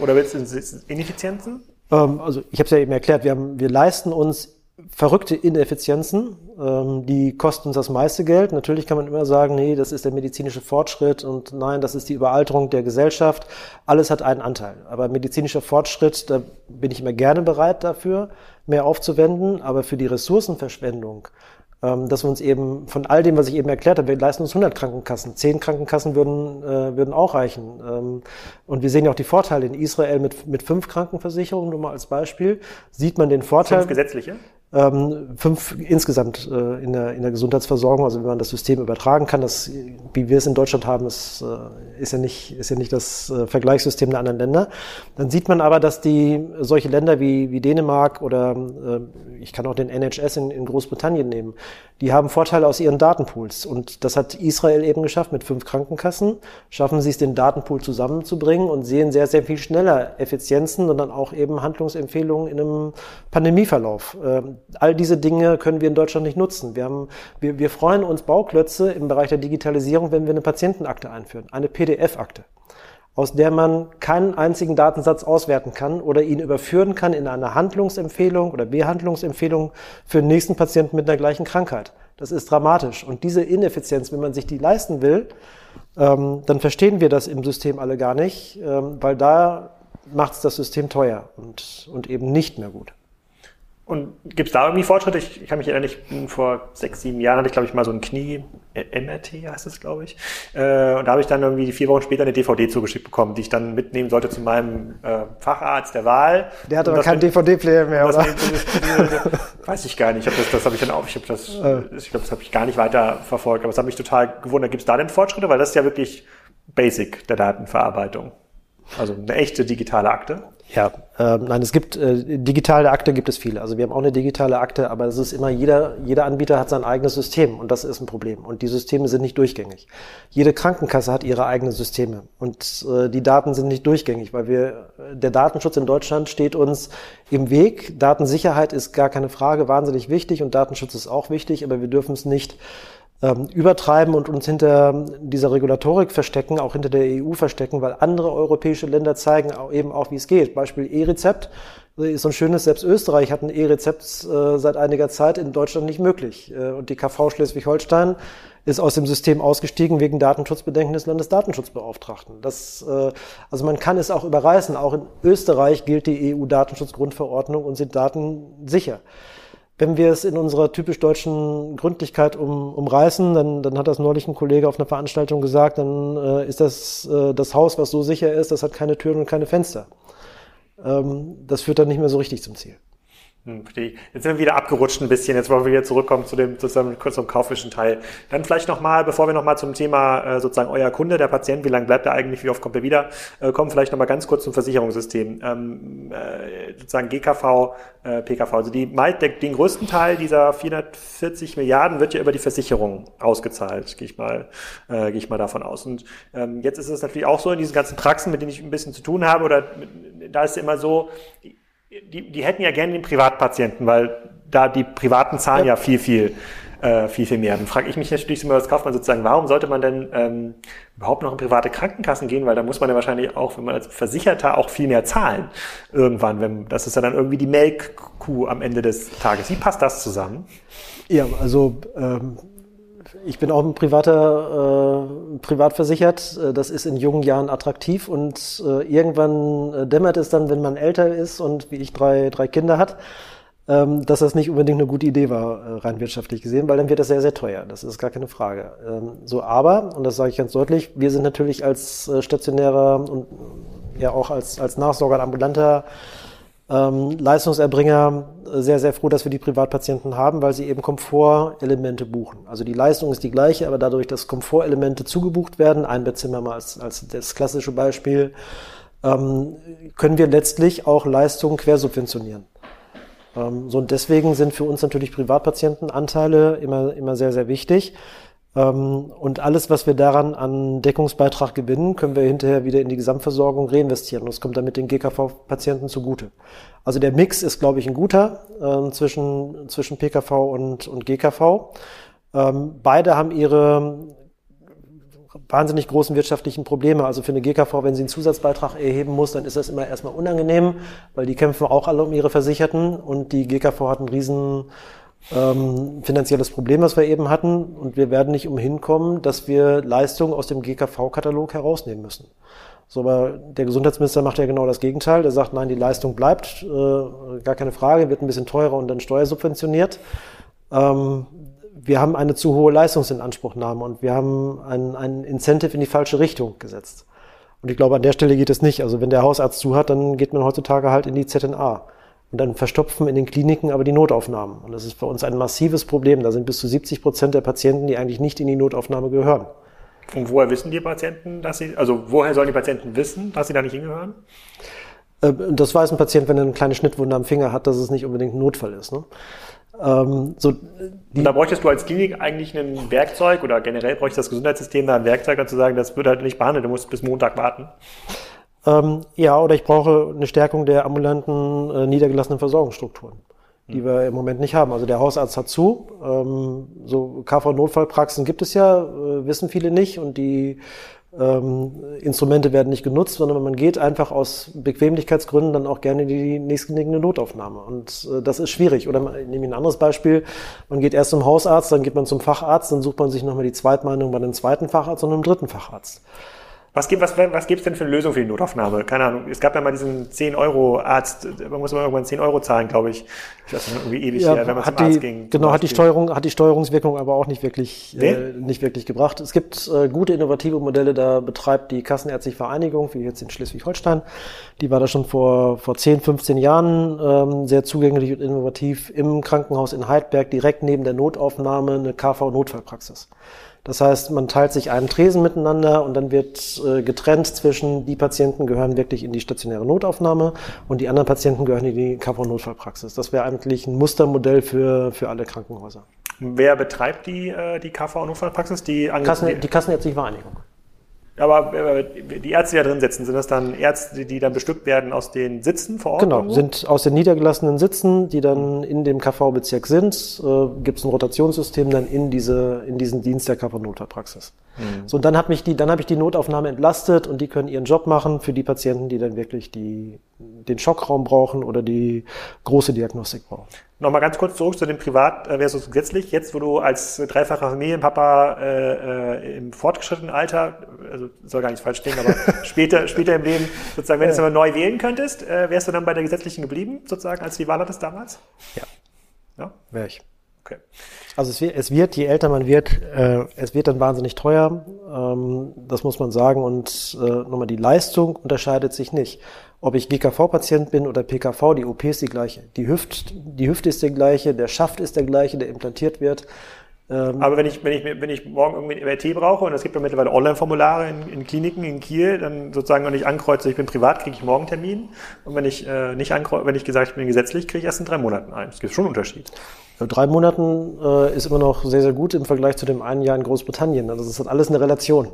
oder wird es Ineffizienzen? Ähm, also ich habe es ja eben erklärt, wir, haben, wir leisten uns verrückte Ineffizienzen, ähm, die kosten uns das meiste Geld. Natürlich kann man immer sagen, nee, das ist der medizinische Fortschritt und nein, das ist die Überalterung der Gesellschaft. Alles hat einen Anteil. Aber medizinischer Fortschritt, da bin ich immer gerne bereit dafür, mehr aufzuwenden. Aber für die Ressourcenverschwendung ähm, dass wir uns eben von all dem, was ich eben erklärt habe, wir leisten uns 100 Krankenkassen, 10 Krankenkassen würden, äh, würden auch reichen. Ähm, und wir sehen ja auch die Vorteile in Israel mit, mit fünf Krankenversicherungen, nur mal als Beispiel, sieht man den Vorteil. Fünf gesetzliche? Ähm, fünf insgesamt äh, in, der, in der Gesundheitsversorgung, also wenn man das System übertragen kann, das, wie wir es in Deutschland haben, ist, äh, ist, ja, nicht, ist ja nicht das äh, Vergleichssystem der anderen Länder. Dann sieht man aber, dass die solche Länder wie, wie Dänemark oder äh, ich kann auch den NHS in, in Großbritannien nehmen, die haben Vorteile aus ihren Datenpools. Und das hat Israel eben geschafft mit fünf Krankenkassen. Schaffen sie es, den Datenpool zusammenzubringen und sehen sehr, sehr viel schneller Effizienzen und dann auch eben Handlungsempfehlungen in einem Pandemieverlauf. Ähm, all diese Dinge können wir in Deutschland nicht nutzen. Wir, haben, wir, wir freuen uns Bauklötze im Bereich der Digitalisierung, wenn wir eine Patientenakte einführen, eine PDF-Akte aus der man keinen einzigen Datensatz auswerten kann oder ihn überführen kann in eine Handlungsempfehlung oder Behandlungsempfehlung für den nächsten Patienten mit einer gleichen Krankheit. Das ist dramatisch. Und diese Ineffizienz, wenn man sich die leisten will, ähm, dann verstehen wir das im System alle gar nicht, ähm, weil da macht es das System teuer und, und eben nicht mehr gut. Und gibt es da irgendwie Fortschritte? Ich, ich, kann mich erinnern, ich bin vor sechs, sieben Jahren hatte ich, glaube ich, mal so ein Knie, äh, MRT heißt es, glaube ich. Äh, und da habe ich dann irgendwie vier Wochen später eine DVD zugeschickt bekommen, die ich dann mitnehmen sollte zu meinem äh, Facharzt der Wahl. Der hat aber keinen DVD-Player mehr, oder? weiß ich gar nicht. Ich hab das, das habe ich dann auch, ich habe das, äh. ich glaube, das habe ich gar nicht weiter verfolgt. Aber es hat mich total gewundert. Gibt es da denn Fortschritte? Weil das ist ja wirklich Basic der Datenverarbeitung. Also eine echte digitale Akte? Ja, äh, nein, es gibt äh, digitale Akte gibt es viele. Also wir haben auch eine digitale Akte, aber es ist immer jeder jeder Anbieter hat sein eigenes System und das ist ein Problem. Und die Systeme sind nicht durchgängig. Jede Krankenkasse hat ihre eigenen Systeme und äh, die Daten sind nicht durchgängig, weil wir der Datenschutz in Deutschland steht uns im Weg. Datensicherheit ist gar keine Frage, wahnsinnig wichtig und Datenschutz ist auch wichtig, aber wir dürfen es nicht ähm, übertreiben und uns hinter dieser Regulatorik verstecken, auch hinter der EU verstecken, weil andere europäische Länder zeigen auch eben auch, wie es geht. Beispiel E-Rezept ist so ein schönes, selbst Österreich hat ein E-Rezept äh, seit einiger Zeit in Deutschland nicht möglich. Äh, und die KV Schleswig-Holstein ist aus dem System ausgestiegen wegen Datenschutzbedenken des Landesdatenschutzbeauftragten. Das, äh, also man kann es auch überreißen. Auch in Österreich gilt die EU-Datenschutzgrundverordnung und sind Daten sicher. Wenn wir es in unserer typisch deutschen Gründlichkeit um, umreißen, dann, dann hat das neulich ein Kollege auf einer Veranstaltung gesagt, dann äh, ist das äh, das Haus, was so sicher ist, das hat keine Türen und keine Fenster. Ähm, das führt dann nicht mehr so richtig zum Ziel. Hm, jetzt sind wir wieder abgerutscht ein bisschen. Jetzt wollen wir wieder zurückkommen zu dem sozusagen kurz zum kaufischen Teil. Dann vielleicht nochmal, bevor wir nochmal zum Thema äh, sozusagen euer Kunde, der Patient, wie lange bleibt er eigentlich, wie oft kommt er wieder, äh, kommen vielleicht nochmal ganz kurz zum Versicherungssystem. Ähm, äh, sozusagen GKV, äh, PKV. Also die, der, den größten Teil dieser 440 Milliarden wird ja über die Versicherung ausgezahlt, gehe ich mal, äh, gehe ich mal davon aus. Und ähm, jetzt ist es natürlich auch so in diesen ganzen Praxen, mit denen ich ein bisschen zu tun habe, oder da ist es immer so, die, die hätten ja gerne den Privatpatienten, weil da die Privaten zahlen ja, ja viel, viel, äh, viel, viel mehr. Dann frage ich mich natürlich immer als Kaufmann sozusagen, warum sollte man denn ähm, überhaupt noch in private Krankenkassen gehen? Weil da muss man ja wahrscheinlich auch, wenn man als Versicherter auch viel mehr zahlen irgendwann. Wenn, das ist ja dann irgendwie die Melkkuh am Ende des Tages. Wie passt das zusammen? Ja, also ähm, ich bin auch ein privater, äh, privat versichert. Äh, das ist in jungen Jahren attraktiv und äh, irgendwann äh, dämmert es dann, wenn man älter ist und wie ich drei, drei Kinder hat, ähm, dass das nicht unbedingt eine gute Idee war, äh, rein wirtschaftlich gesehen, weil dann wird das sehr, sehr teuer. Das ist gar keine Frage. Ähm, so, aber, und das sage ich ganz deutlich, wir sind natürlich als stationärer und ja auch als, als Nachsorger ambulanter ähm, Leistungserbringer sehr, sehr froh, dass wir die Privatpatienten haben, weil sie eben Komfortelemente buchen. Also die Leistung ist die gleiche, aber dadurch, dass Komfortelemente zugebucht werden, ein Bettzimmer mal als, als das klassische Beispiel, ähm, können wir letztlich auch Leistungen quersubventionieren. Ähm, so und deswegen sind für uns natürlich Privatpatientenanteile immer, immer sehr, sehr wichtig. Ähm, und alles, was wir daran an Deckungsbeitrag gewinnen, können wir hinterher wieder in die Gesamtversorgung reinvestieren. Und das kommt damit den GKV-Patienten zugute. Also der Mix ist, glaube ich, ein guter äh, zwischen, zwischen PKV und, und GKV. Ähm, beide haben ihre wahnsinnig großen wirtschaftlichen Probleme. Also für eine GKV, wenn sie einen Zusatzbeitrag erheben muss, dann ist das immer erstmal unangenehm, weil die kämpfen auch alle um ihre Versicherten und die GKV hat einen riesen ähm, finanzielles Problem, was wir eben hatten. Und wir werden nicht umhin kommen, dass wir Leistungen aus dem GKV-Katalog herausnehmen müssen. So, aber der Gesundheitsminister macht ja genau das Gegenteil. Der sagt, nein, die Leistung bleibt, äh, gar keine Frage, wird ein bisschen teurer und dann steuersubventioniert. Ähm, wir haben eine zu hohe Leistungsinanspruchnahme und wir haben ein, ein Incentive in die falsche Richtung gesetzt. Und ich glaube, an der Stelle geht es nicht. Also wenn der Hausarzt zu hat, dann geht man heutzutage halt in die ZNA. Und dann verstopfen in den Kliniken aber die Notaufnahmen. Und das ist bei uns ein massives Problem. Da sind bis zu 70 Prozent der Patienten, die eigentlich nicht in die Notaufnahme gehören. Und woher wissen die Patienten, dass sie, also woher sollen die Patienten wissen, dass sie da nicht hingehören? Äh, das weiß ein Patient, wenn er eine kleine Schnittwunde am Finger hat, dass es nicht unbedingt ein Notfall ist. Ne? Ähm, so, und da bräuchtest du als Klinik eigentlich ein Werkzeug oder generell bräuchte das Gesundheitssystem da ein Werkzeug, um zu sagen, das wird halt nicht behandelt, du musst bis Montag warten. Ähm, ja, oder ich brauche eine Stärkung der ambulanten äh, niedergelassenen Versorgungsstrukturen, die mhm. wir im Moment nicht haben. Also der Hausarzt hat zu. Ähm, so KV-Notfallpraxen gibt es ja, äh, wissen viele nicht und die ähm, Instrumente werden nicht genutzt, sondern man geht einfach aus Bequemlichkeitsgründen dann auch gerne in die nächstgelegene Notaufnahme. Und äh, das ist schwierig. Oder ich nehme ein anderes Beispiel. Man geht erst zum Hausarzt, dann geht man zum Facharzt, dann sucht man sich nochmal die Zweitmeinung bei einem zweiten Facharzt und einem dritten Facharzt. Was gibt was, was gibt's denn für eine Lösung für die Notaufnahme? Keine Ahnung. Es gab ja mal diesen 10-Euro-Arzt, man muss mal irgendwann 10 Euro zahlen, glaube ich. Ich weiß nicht, irgendwie ewig ja, her, wenn man zum die, Arzt ging. Genau, hat die Steuerung, hat die Steuerungswirkung aber auch nicht wirklich, nee? äh, nicht wirklich gebracht. Es gibt äh, gute innovative Modelle, da betreibt die Kassenärztliche Vereinigung, wie jetzt in Schleswig-Holstein. Die war da schon vor, vor 10, 15 Jahren ähm, sehr zugänglich und innovativ im Krankenhaus in Heidberg, direkt neben der Notaufnahme, eine KV-Notfallpraxis. Das heißt, man teilt sich einen Tresen miteinander und dann wird äh, getrennt zwischen die Patienten gehören wirklich in die stationäre Notaufnahme und die anderen Patienten gehören in die KV-Notfallpraxis. Das wäre eigentlich ein Mustermodell für, für alle Krankenhäuser. Wer betreibt die, äh, die KV-Notfallpraxis? Die, Kassen, die Kassenärztliche Vereinigung. Aber die Ärzte, die da drin sitzen, sind das dann Ärzte, die dann bestückt werden aus den Sitzen vor Ort? Genau, irgendwo? sind aus den niedergelassenen Sitzen, die dann in dem KV-Bezirk sind, äh, gibt es ein Rotationssystem dann in diese in diesen Dienst der KV-Notfallpraxis. Mhm. So und dann hat mich die, dann habe ich die Notaufnahme entlastet und die können ihren Job machen für die Patienten, die dann wirklich die den Schockraum brauchen oder die große Diagnostik brauchen. Nochmal ganz kurz zurück zu dem Privat versus gesetzlich. Jetzt, wo du als dreifacher Familienpapa äh, äh, im fortgeschrittenen Alter, also soll gar nicht falsch stehen, aber später, später im Leben, sozusagen, wenn du es aber neu wählen könntest, äh, wärst du dann bei der gesetzlichen geblieben, sozusagen, als du die Wahl hattest damals? Ja. Ja? Wäre ich. Okay. Also es wird, es wird, je älter man wird, äh, es wird dann wahnsinnig teuer. Ähm, das muss man sagen. Und äh, nochmal, die Leistung unterscheidet sich nicht. Ob ich GKV-Patient bin oder PKV, die OP ist die gleiche. Die, Hüft, die Hüfte ist die gleiche, der Schaft ist der gleiche, der implantiert wird. Ähm, Aber wenn ich, wenn, ich, wenn ich morgen irgendwie ein MRT brauche, und es gibt ja mittlerweile Online-Formulare in, in, Kliniken in Kiel, dann sozusagen, wenn ich ankreuze, ich bin privat, kriege ich morgen einen Termin. Und wenn ich äh, nicht ankreuze, wenn ich gesagt, ich bin gesetzlich, kriege ich erst in drei Monaten ein. Es gibt schon einen Unterschied. Ja, drei Monaten äh, ist immer noch sehr, sehr gut im Vergleich zu dem einen Jahr in Großbritannien. Also das hat alles eine Relation.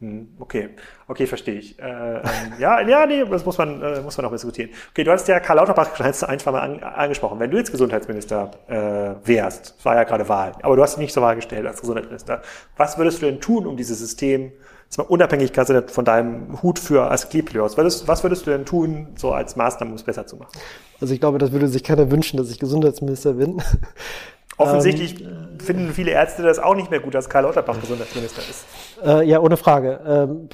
Hm, okay, okay, verstehe ich. Äh, ähm, ja, ja, nee, das muss man, äh, muss man auch diskutieren. Okay, du hast ja Karl Lauterbach einfach mal an, angesprochen. Wenn du jetzt Gesundheitsminister äh, wärst, war ja gerade Wahl, aber du hast dich nicht zur Wahl gestellt als Gesundheitsminister, was würdest du denn tun, um dieses System, jetzt mal unabhängig von deinem Hut für Asklepios, was, was würdest du denn tun, so als Maßnahme, um es besser zu machen? Also ich glaube, das würde sich keiner wünschen, dass ich Gesundheitsminister bin. Offensichtlich ähm, finden viele Ärzte das auch nicht mehr gut, dass Karl Lauterbach Gesundheitsminister ist. Äh, ja, ohne Frage. Ähm,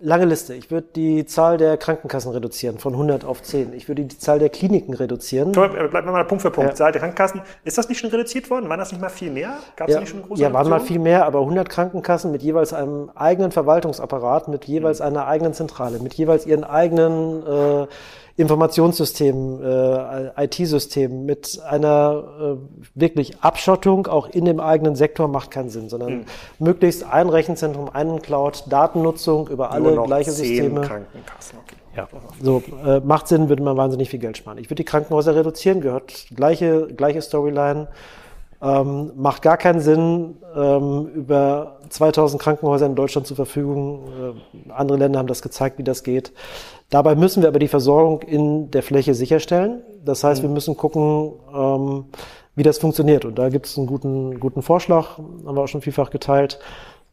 lange Liste. Ich würde die Zahl der Krankenkassen reduzieren von 100 auf 10. Ich würde die Zahl der Kliniken reduzieren. Bleiben wir mal Punkt für Punkt. Ja. Zahl der Krankenkassen. Ist das nicht schon reduziert worden? Waren das nicht mal viel mehr? Gab es ja, nicht schon große Ja, waren mal viel mehr, aber 100 Krankenkassen mit jeweils einem eigenen Verwaltungsapparat, mit jeweils mhm. einer eigenen Zentrale, mit jeweils ihren eigenen äh, Informationssystem, äh, IT-System mit einer äh, wirklich Abschottung auch in dem eigenen Sektor macht keinen Sinn, sondern mhm. möglichst ein Rechenzentrum, einen Cloud, Datennutzung über alle gleiche Systeme. Krankenkassen, okay. Ja, so äh, macht Sinn, würde man wahnsinnig viel Geld sparen. Ich würde die Krankenhäuser reduzieren, gehört gleiche gleiche Storyline. Ähm, macht gar keinen Sinn, ähm, über 2000 Krankenhäuser in Deutschland zur Verfügung. Äh, andere Länder haben das gezeigt, wie das geht. Dabei müssen wir aber die Versorgung in der Fläche sicherstellen. Das heißt, wir mhm. müssen gucken, ähm, wie das funktioniert. Und da gibt es einen guten, guten Vorschlag, haben wir auch schon vielfach geteilt,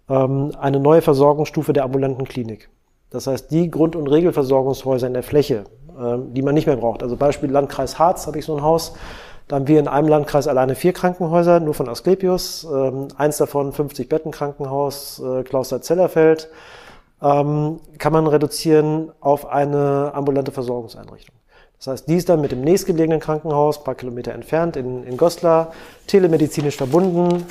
ähm, eine neue Versorgungsstufe der ambulanten Klinik. Das heißt, die Grund- und Regelversorgungshäuser in der Fläche, ähm, die man nicht mehr braucht. Also Beispiel Landkreis Harz habe ich so ein Haus. Da haben wir in einem Landkreis alleine vier Krankenhäuser, nur von Asklepios. Ähm, eins davon 50 Betten Krankenhaus, äh, Klauster-Zellerfeld ähm, kann man reduzieren auf eine ambulante Versorgungseinrichtung. Das heißt, die ist dann mit dem nächstgelegenen Krankenhaus, paar Kilometer entfernt in, in Goslar, telemedizinisch verbunden,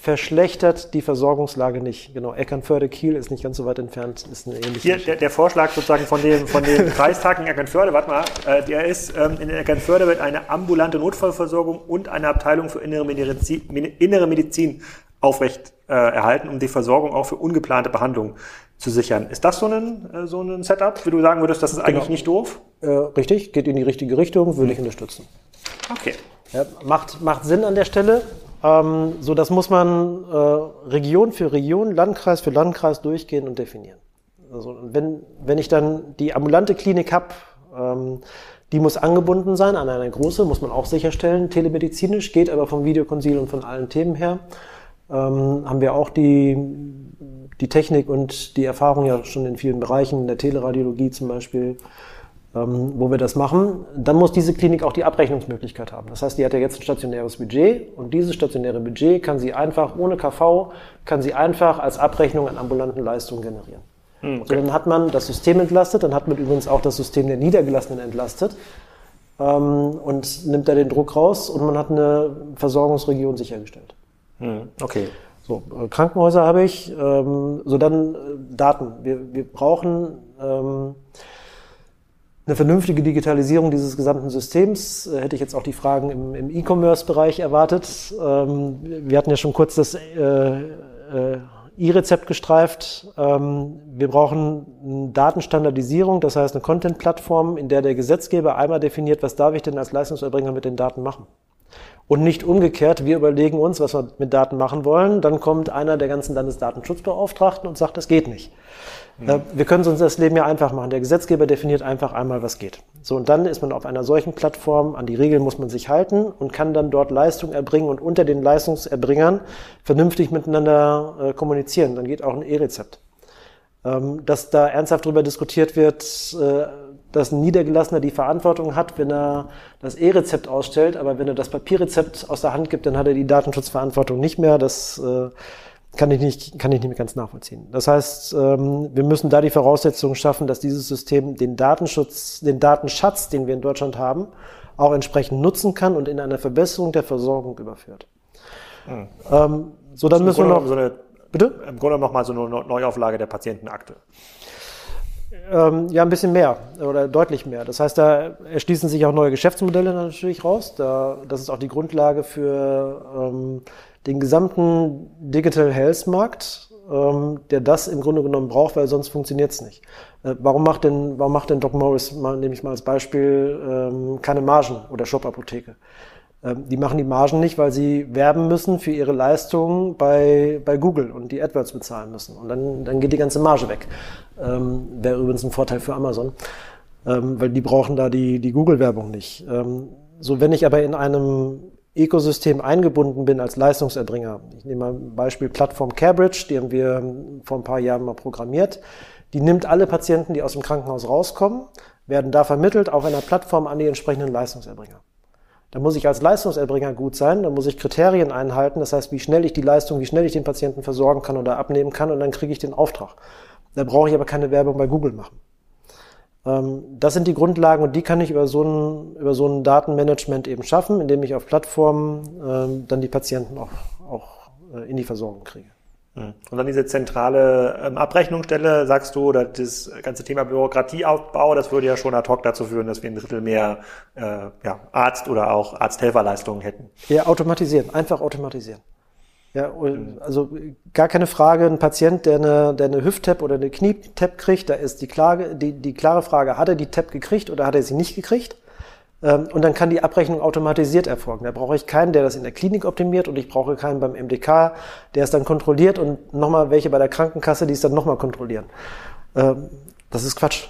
verschlechtert die Versorgungslage nicht. Genau, Eckernförde, Kiel ist nicht ganz so weit entfernt, ist eine ähnliche. Hier, der, der, Vorschlag sozusagen von dem, von dem Kreistag in Eckernförde, warte mal, äh, der ist, ähm, in Eckernförde wird eine ambulante Notfallversorgung und eine Abteilung für innere Medizin, innere Medizin aufrecht äh, erhalten, um die Versorgung auch für ungeplante Behandlungen zu sichern. Ist das so ein, äh, so ein Setup, wie du sagen würdest, das ist eigentlich genau. nicht doof? Äh, richtig, geht in die richtige Richtung, würde ich unterstützen. Okay. Ja, macht, macht Sinn an der Stelle. Ähm, so, das muss man äh, Region für Region, Landkreis für Landkreis durchgehen und definieren. Also, wenn, wenn ich dann die ambulante Klinik habe, ähm, die muss angebunden sein an eine große, muss man auch sicherstellen, telemedizinisch, geht aber vom Videokonsil und von allen Themen her. Ähm, haben wir auch die die Technik und die Erfahrung ja schon in vielen Bereichen, in der Teleradiologie zum Beispiel, ähm, wo wir das machen, dann muss diese Klinik auch die Abrechnungsmöglichkeit haben. Das heißt, die hat ja jetzt ein stationäres Budget und dieses stationäre Budget kann sie einfach ohne KV, kann sie einfach als Abrechnung an ambulanten Leistungen generieren. Hm, okay. So, dann hat man das System entlastet, dann hat man übrigens auch das System der Niedergelassenen entlastet ähm, und nimmt da den Druck raus und man hat eine Versorgungsregion sichergestellt. Hm, okay. So, äh, Krankenhäuser habe ich, ähm, so dann äh, Daten. Wir, wir brauchen ähm, eine vernünftige Digitalisierung dieses gesamten Systems. Äh, hätte ich jetzt auch die Fragen im, im E-Commerce-Bereich erwartet. Ähm, wir hatten ja schon kurz das äh, äh, E-Rezept gestreift. Ähm, wir brauchen eine Datenstandardisierung, das heißt eine Content-Plattform, in der der Gesetzgeber einmal definiert, was darf ich denn als Leistungserbringer mit den Daten machen. Und nicht umgekehrt, wir überlegen uns, was wir mit Daten machen wollen, dann kommt einer der ganzen Landesdatenschutzbeauftragten und sagt, das geht nicht. Mhm. Wir können uns das Leben ja einfach machen. Der Gesetzgeber definiert einfach einmal, was geht. So, und dann ist man auf einer solchen Plattform, an die Regeln muss man sich halten und kann dann dort Leistung erbringen und unter den Leistungserbringern vernünftig miteinander äh, kommunizieren. Dann geht auch ein E-Rezept. Ähm, dass da ernsthaft darüber diskutiert wird, äh, dass ein Niedergelassener die Verantwortung hat, wenn er das E-Rezept ausstellt, aber wenn er das Papierrezept aus der Hand gibt, dann hat er die Datenschutzverantwortung nicht mehr. Das äh, kann ich nicht, kann ich nicht mehr ganz nachvollziehen. Das heißt, ähm, wir müssen da die Voraussetzungen schaffen, dass dieses System den Datenschutz, den Datenschatz, den wir in Deutschland haben, auch entsprechend nutzen kann und in eine Verbesserung der Versorgung überführt. Hm. Ähm, so, dann müssen wir noch. So eine, bitte? Im Grunde nochmal so eine Neuauflage der Patientenakte. Ähm, ja, ein bisschen mehr oder deutlich mehr. Das heißt, da erschließen sich auch neue Geschäftsmodelle natürlich raus. Da, das ist auch die Grundlage für ähm, den gesamten Digital Health Markt, ähm, der das im Grunde genommen braucht, weil sonst funktioniert es nicht. Äh, warum macht denn, warum macht denn Doc Morris, mal, nehme ich mal als Beispiel, ähm, keine Margen oder Shop-Apotheke? Ähm, die machen die Margen nicht, weil sie werben müssen für ihre Leistungen bei, bei Google und die AdWords bezahlen müssen. Und dann, dann geht die ganze Marge weg. Ähm, Wäre übrigens ein Vorteil für Amazon, ähm, weil die brauchen da die, die Google-Werbung nicht. Ähm, so, wenn ich aber in einem Ökosystem eingebunden bin als Leistungserbringer. Ich nehme mal ein Beispiel Plattform Carebridge, die haben wir vor ein paar Jahren mal programmiert. Die nimmt alle Patienten, die aus dem Krankenhaus rauskommen, werden da vermittelt auf einer Plattform an die entsprechenden Leistungserbringer. Da muss ich als Leistungserbringer gut sein, da muss ich Kriterien einhalten, das heißt, wie schnell ich die Leistung, wie schnell ich den Patienten versorgen kann oder abnehmen kann und dann kriege ich den Auftrag. Da brauche ich aber keine Werbung bei Google machen. Ähm, das sind die Grundlagen und die kann ich über so ein, über so ein Datenmanagement eben schaffen, indem ich auf Plattformen ähm, dann die Patienten auch, auch äh, in die Versorgung kriege. Mhm. Und dann diese zentrale ähm, Abrechnungsstelle, sagst du, oder das ganze Thema Bürokratieaufbau, das würde ja schon ad hoc dazu führen, dass wir ein Drittel mehr äh, ja, Arzt- oder auch Arzthelferleistungen hätten. Ja, automatisieren, einfach automatisieren. Ja, also gar keine Frage, ein Patient, der eine, der eine Hüft-Tap oder eine Knie-Tap kriegt, da ist die, Klage, die, die klare Frage, hat er die Tap gekriegt oder hat er sie nicht gekriegt? Ähm, und dann kann die Abrechnung automatisiert erfolgen. Da brauche ich keinen, der das in der Klinik optimiert und ich brauche keinen beim MDK, der es dann kontrolliert und nochmal welche bei der Krankenkasse, die es dann nochmal kontrollieren. Ähm, das ist Quatsch.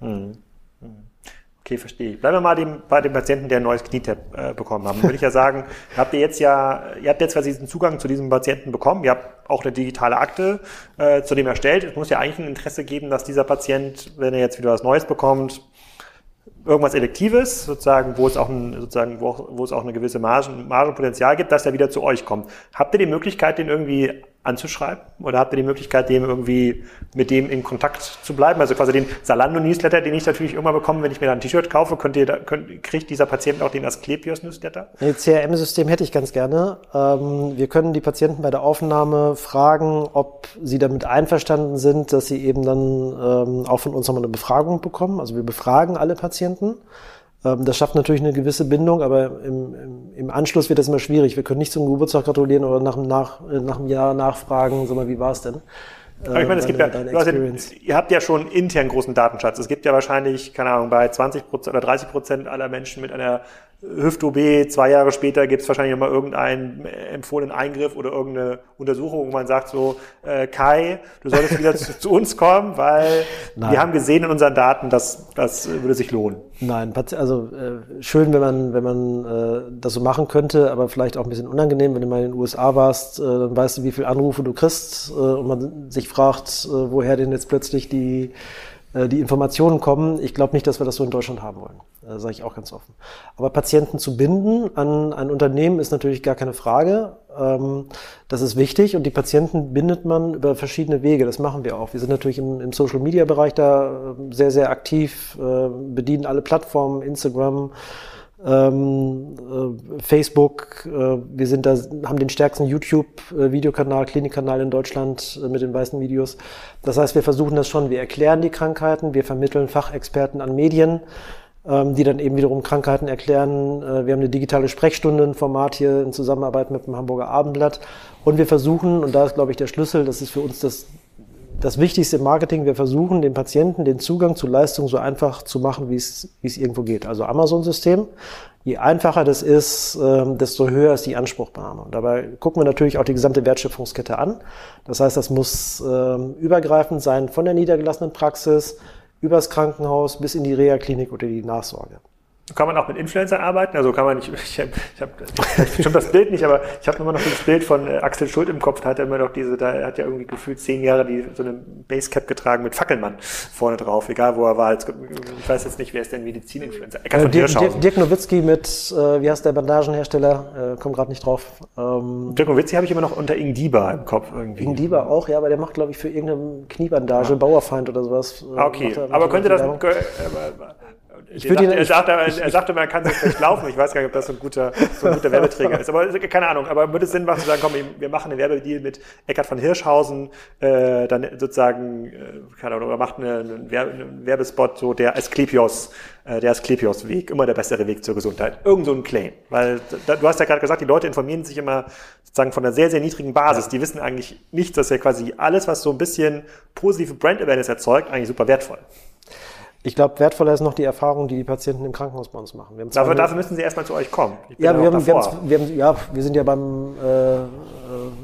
Hm. Okay, verstehe ich. Bleiben wir mal dem, bei dem Patienten, der ein neues Knietap äh, bekommen hat. Würde ich ja sagen, habt ihr jetzt ja, ihr habt jetzt quasi diesen Zugang zu diesem Patienten bekommen. Ihr habt auch eine digitale Akte äh, zu dem erstellt. Es muss ja eigentlich ein Interesse geben, dass dieser Patient, wenn er jetzt wieder was Neues bekommt, irgendwas Elektives, sozusagen, wo es auch ein, sozusagen, wo, wo es auch eine gewisse Margen, Margenpotenzial gibt, dass er wieder zu euch kommt. Habt ihr die Möglichkeit, den irgendwie anzuschreiben? Oder habt ihr die Möglichkeit, dem irgendwie mit dem in Kontakt zu bleiben? Also quasi den Salando-Newsletter, den ich natürlich immer bekomme, wenn ich mir da ein T-Shirt kaufe, könnt ihr da, könnt, kriegt dieser Patient auch den Asklepios-Newsletter? Ein CRM-System hätte ich ganz gerne. Ähm, wir können die Patienten bei der Aufnahme fragen, ob sie damit einverstanden sind, dass sie eben dann ähm, auch von uns nochmal eine Befragung bekommen. Also wir befragen alle Patienten. Ähm, das schafft natürlich eine gewisse Bindung, aber im, im, im, Anschluss wird das immer schwierig. Wir können nicht zum Geburtstag gratulieren oder nach, nach, nach einem Jahr nachfragen, sag mal, wie war es denn? Aber ich meine, es gibt ja, also, ihr habt ja schon intern großen Datenschatz. Es gibt ja wahrscheinlich, keine Ahnung, bei 20 Prozent oder 30 Prozent aller Menschen mit einer Hüft-OB, zwei Jahre später gibt es wahrscheinlich immer irgendeinen empfohlenen Eingriff oder irgendeine Untersuchung, wo man sagt so, äh, Kai, du solltest wieder zu, zu, uns kommen, weil Nein. wir haben gesehen in unseren Daten, dass das würde sich lohnen. Nein, also äh, schön, wenn man, wenn man äh, das so machen könnte, aber vielleicht auch ein bisschen unangenehm, wenn du mal in den USA warst, äh, dann weißt du, wie viele Anrufe du kriegst äh, und man sich fragt, äh, woher denn jetzt plötzlich die die Informationen kommen. Ich glaube nicht, dass wir das so in Deutschland haben wollen. Äh, Sage ich auch ganz offen. Aber Patienten zu binden an ein Unternehmen ist natürlich gar keine Frage. Ähm, das ist wichtig und die Patienten bindet man über verschiedene Wege. Das machen wir auch. Wir sind natürlich im, im Social-Media-Bereich da äh, sehr, sehr aktiv, äh, bedienen alle Plattformen, Instagram, ähm, äh, Facebook, äh, wir sind da, haben den stärksten YouTube-Videokanal, Klinikkanal in Deutschland äh, mit den weißen Videos. Das heißt, wir versuchen das schon, wir erklären die Krankheiten, wir vermitteln Fachexperten an Medien. ähm, die dann eben wiederum Krankheiten erklären. Äh, wir haben eine digitale Sprechstunde, ein Format hier in Zusammenarbeit mit dem Hamburger Abendblatt. Und wir versuchen, und da ist, glaube ich, der Schlüssel, das ist für uns das, das Wichtigste im Marketing, wir versuchen, den Patienten den Zugang zu Leistungen so einfach zu machen, wie es, wie es irgendwo geht. Also Amazon-System. Je einfacher das ist, ähm, desto höher ist die Anspruchnahme. Und dabei gucken wir natürlich auch die gesamte Wertschöpfungskette an. Das heißt, das muss ähm, übergreifend sein von der niedergelassenen Praxis übers Krankenhaus bis in die Reha-Klinik oder die Nachsorge. Kann man auch mit Influencern arbeiten? Also kann man nicht, ich habe ich hab, schon das Bild nicht, aber ich habe immer noch dieses Bild von äh, Axel Schuld im Kopf, da hat er immer noch diese, da hat ja irgendwie gefühlt zehn Jahre die, so eine Basecap getragen mit Fackelmann vorne drauf, egal wo er war. Jetzt, ich weiß jetzt nicht, wer ist denn Medizininfluencer? Eckart von Dirk, Dirk, Dirk Nowitzki mit, äh, wie heißt der Bandagenhersteller? Äh, komm gerade nicht drauf. Ähm, Dirk Nowitzki habe ich immer noch unter Ingdiba im Kopf irgendwie. Ingdiba auch, ja, aber der macht, glaube ich, für irgendeine Kniebandage, ja. Bauerfeind oder sowas. Äh, okay, aber könnte das, äh, ich würde ihn, er, sagte, er sagte, man kann so schlecht laufen. Ich weiß gar nicht, ob das so ein guter, so ein guter Werbeträger ist. Aber keine Ahnung. Aber würde es Sinn machen zu sagen, komm, wir machen einen Werbedeal mit Eckart von Hirschhausen, äh, dann sozusagen, äh, keine Ahnung, oder macht eine, einen Werbespot, so der Asklepios, äh, der Asklepios-Weg, immer der bessere Weg zur Gesundheit. Irgend so ein Claim. Weil da, du hast ja gerade gesagt, die Leute informieren sich immer sozusagen von einer sehr, sehr niedrigen Basis. Ja. Die wissen eigentlich nicht, dass ja quasi alles, was so ein bisschen positive Brand Awareness erzeugt, eigentlich super wertvoll. Ich glaube, wertvoller ist noch die Erfahrung, die die Patienten im Krankenhaus bei uns machen. dafür, dafür müssen sie erstmal zu euch kommen. Ja, wir haben, wir, haben, wir, haben, ja, wir sind ja beim äh, äh,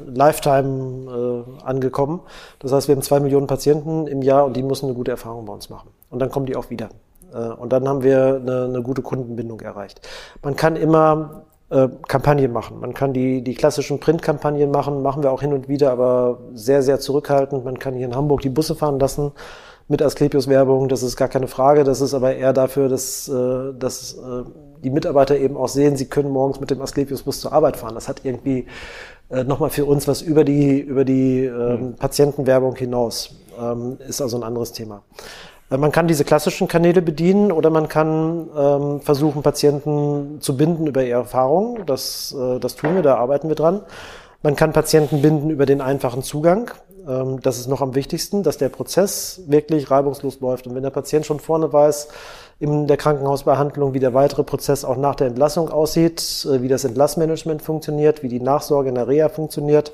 Lifetime äh, angekommen. Das heißt, wir haben zwei Millionen Patienten im Jahr und die müssen eine gute Erfahrung bei uns machen. Und dann kommen die auch wieder. Äh, und dann haben wir eine, eine gute Kundenbindung erreicht. Man kann immer äh, Kampagnen machen. Man kann die, die klassischen Printkampagnen machen, machen wir auch hin und wieder, aber sehr, sehr zurückhaltend. Man kann hier in Hamburg die Busse fahren lassen mit Asklepios-Werbung, das ist gar keine Frage. Das ist aber eher dafür, dass, äh, dass äh, die Mitarbeiter eben auch sehen, sie können morgens mit dem Asklepios-Bus zur Arbeit fahren. Das hat irgendwie äh, nochmal für uns was über die, über die ähm, mhm. Patientenwerbung hinaus. Ähm, ist also ein anderes Thema. Äh, man kann diese klassischen Kanäle bedienen oder man kann ähm, versuchen, Patienten zu binden über ihre Erfahrungen. Das, äh, das tun wir, da arbeiten wir dran. Man kann Patienten binden über den einfachen Zugang. Ähm, das ist noch am wichtigsten, dass der Prozess wirklich reibungslos läuft. Und wenn der Patient schon vorne weiß, in der Krankenhausbehandlung, wie der weitere Prozess auch nach der Entlassung aussieht, äh, wie das Entlassmanagement funktioniert, wie die Nachsorge in der Reha funktioniert,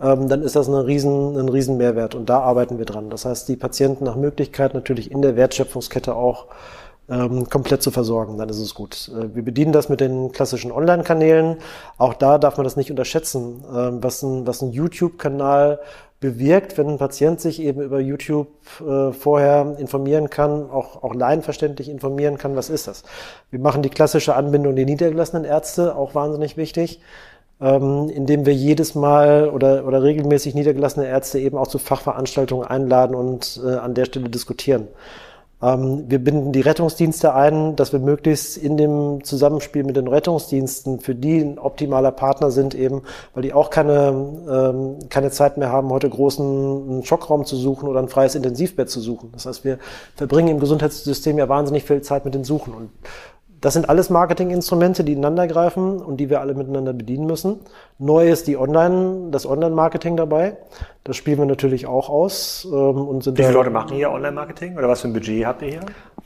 ähm, dann ist das ein riesen, ein riesen Mehrwert. Und da arbeiten wir dran. Das heißt, die Patienten nach Möglichkeit natürlich in der Wertschöpfungskette auch ähm, komplett zu versorgen, dann ist es gut. Äh, wir bedienen das mit den klassischen Online-Kanälen. Auch da darf man das nicht unterschätzen, was ein, was ein YouTube-Kanal bewirkt, wenn ein Patient sich eben über YouTube äh, vorher informieren kann, auch, auch laienverständlich informieren kann, was ist das. Wir machen die klassische Anbindung der niedergelassenen Ärzte, auch wahnsinnig wichtig, ähm, indem wir jedes Mal oder, oder regelmäßig niedergelassene Ärzte eben auch zu Fachveranstaltungen einladen und äh, an der Stelle diskutieren. Ähm, wir binden die Rettungsdienste ein, dass wir möglichst in dem Zusammenspiel mit den Rettungsdiensten für die ein optimaler Partner sind eben, weil die auch keine, ähm, keine Zeit mehr haben, heute großen Schockraum zu suchen oder ein freies Intensivbett zu suchen. Das heißt, wir verbringen im Gesundheitssystem ja wahnsinnig viel Zeit mit den Suchen und das sind alles Marketinginstrumente, die ineinander greifen und die wir alle miteinander bedienen müssen. Neu ist die Online, das Online-Marketing dabei. Das spielen wir natürlich auch aus. Ähm, und sind Wie viele Leute machen hier Online-Marketing oder was für ein Budget habt ihr hier?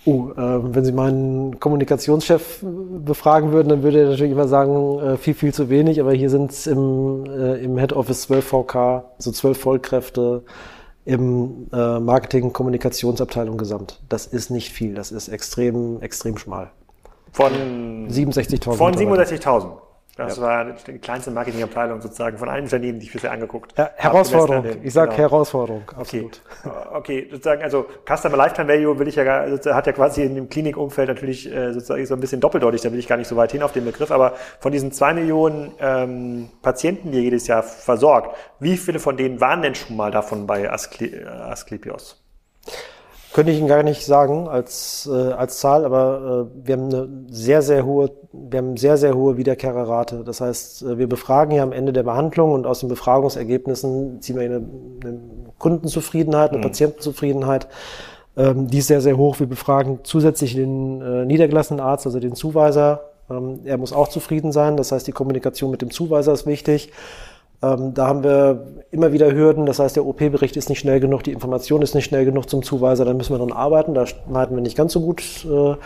Oh, äh, wenn Sie meinen Kommunikationschef befragen würden, dann würde er natürlich immer sagen, äh, viel, viel zu wenig. Aber hier sind es im, äh, im Head Office 12 VK, so 12 Vollkräfte im äh, Marketing-Kommunikationsabteilung gesamt. Das ist nicht viel. Das ist extrem, extrem schmal. Von 67.000. Von 67.000. Das ja. war die kleinste Marketingabteilung sozusagen von allen Unternehmen, die ich bisher angeguckt habe. Herausforderung. Ich sage genau. Herausforderung, absolut. Okay. okay, sozusagen, also Customer Lifetime Value will ich ja, hat ja quasi in dem Klinikumfeld natürlich äh, sozusagen so ein bisschen doppeldeutig, da will ich gar nicht so weit hin auf den Begriff, aber von diesen zwei Millionen ähm, Patienten, die ihr jedes Jahr versorgt, wie viele von denen waren denn schon mal davon bei äh, Asklepios? Könnte ich Ihnen gar nicht sagen als, äh, als Zahl, aber äh, wir haben eine sehr, sehr hohe, wir haben sehr, sehr hohe Wiederkehrerrate. Das heißt, äh, wir befragen ja am Ende der Behandlung und aus den Befragungsergebnissen ziehen wir eine, eine Kundenzufriedenheit, eine mhm. Patientenzufriedenheit. Ähm, die ist sehr, sehr hoch. Wir befragen zusätzlich den äh, niedergelassenen Arzt, also den Zuweiser. Ähm, er muss auch zufrieden sein. Das heißt, die Kommunikation mit dem Zuweiser ist wichtig. Ähm, da haben wir immer wieder Hürden. Das heißt, der OP-Bericht ist nicht schnell genug, die Information ist nicht schnell genug zum Zuweiser. Da müssen wir dran arbeiten. Da schneiden wir nicht ganz so gut. Äh,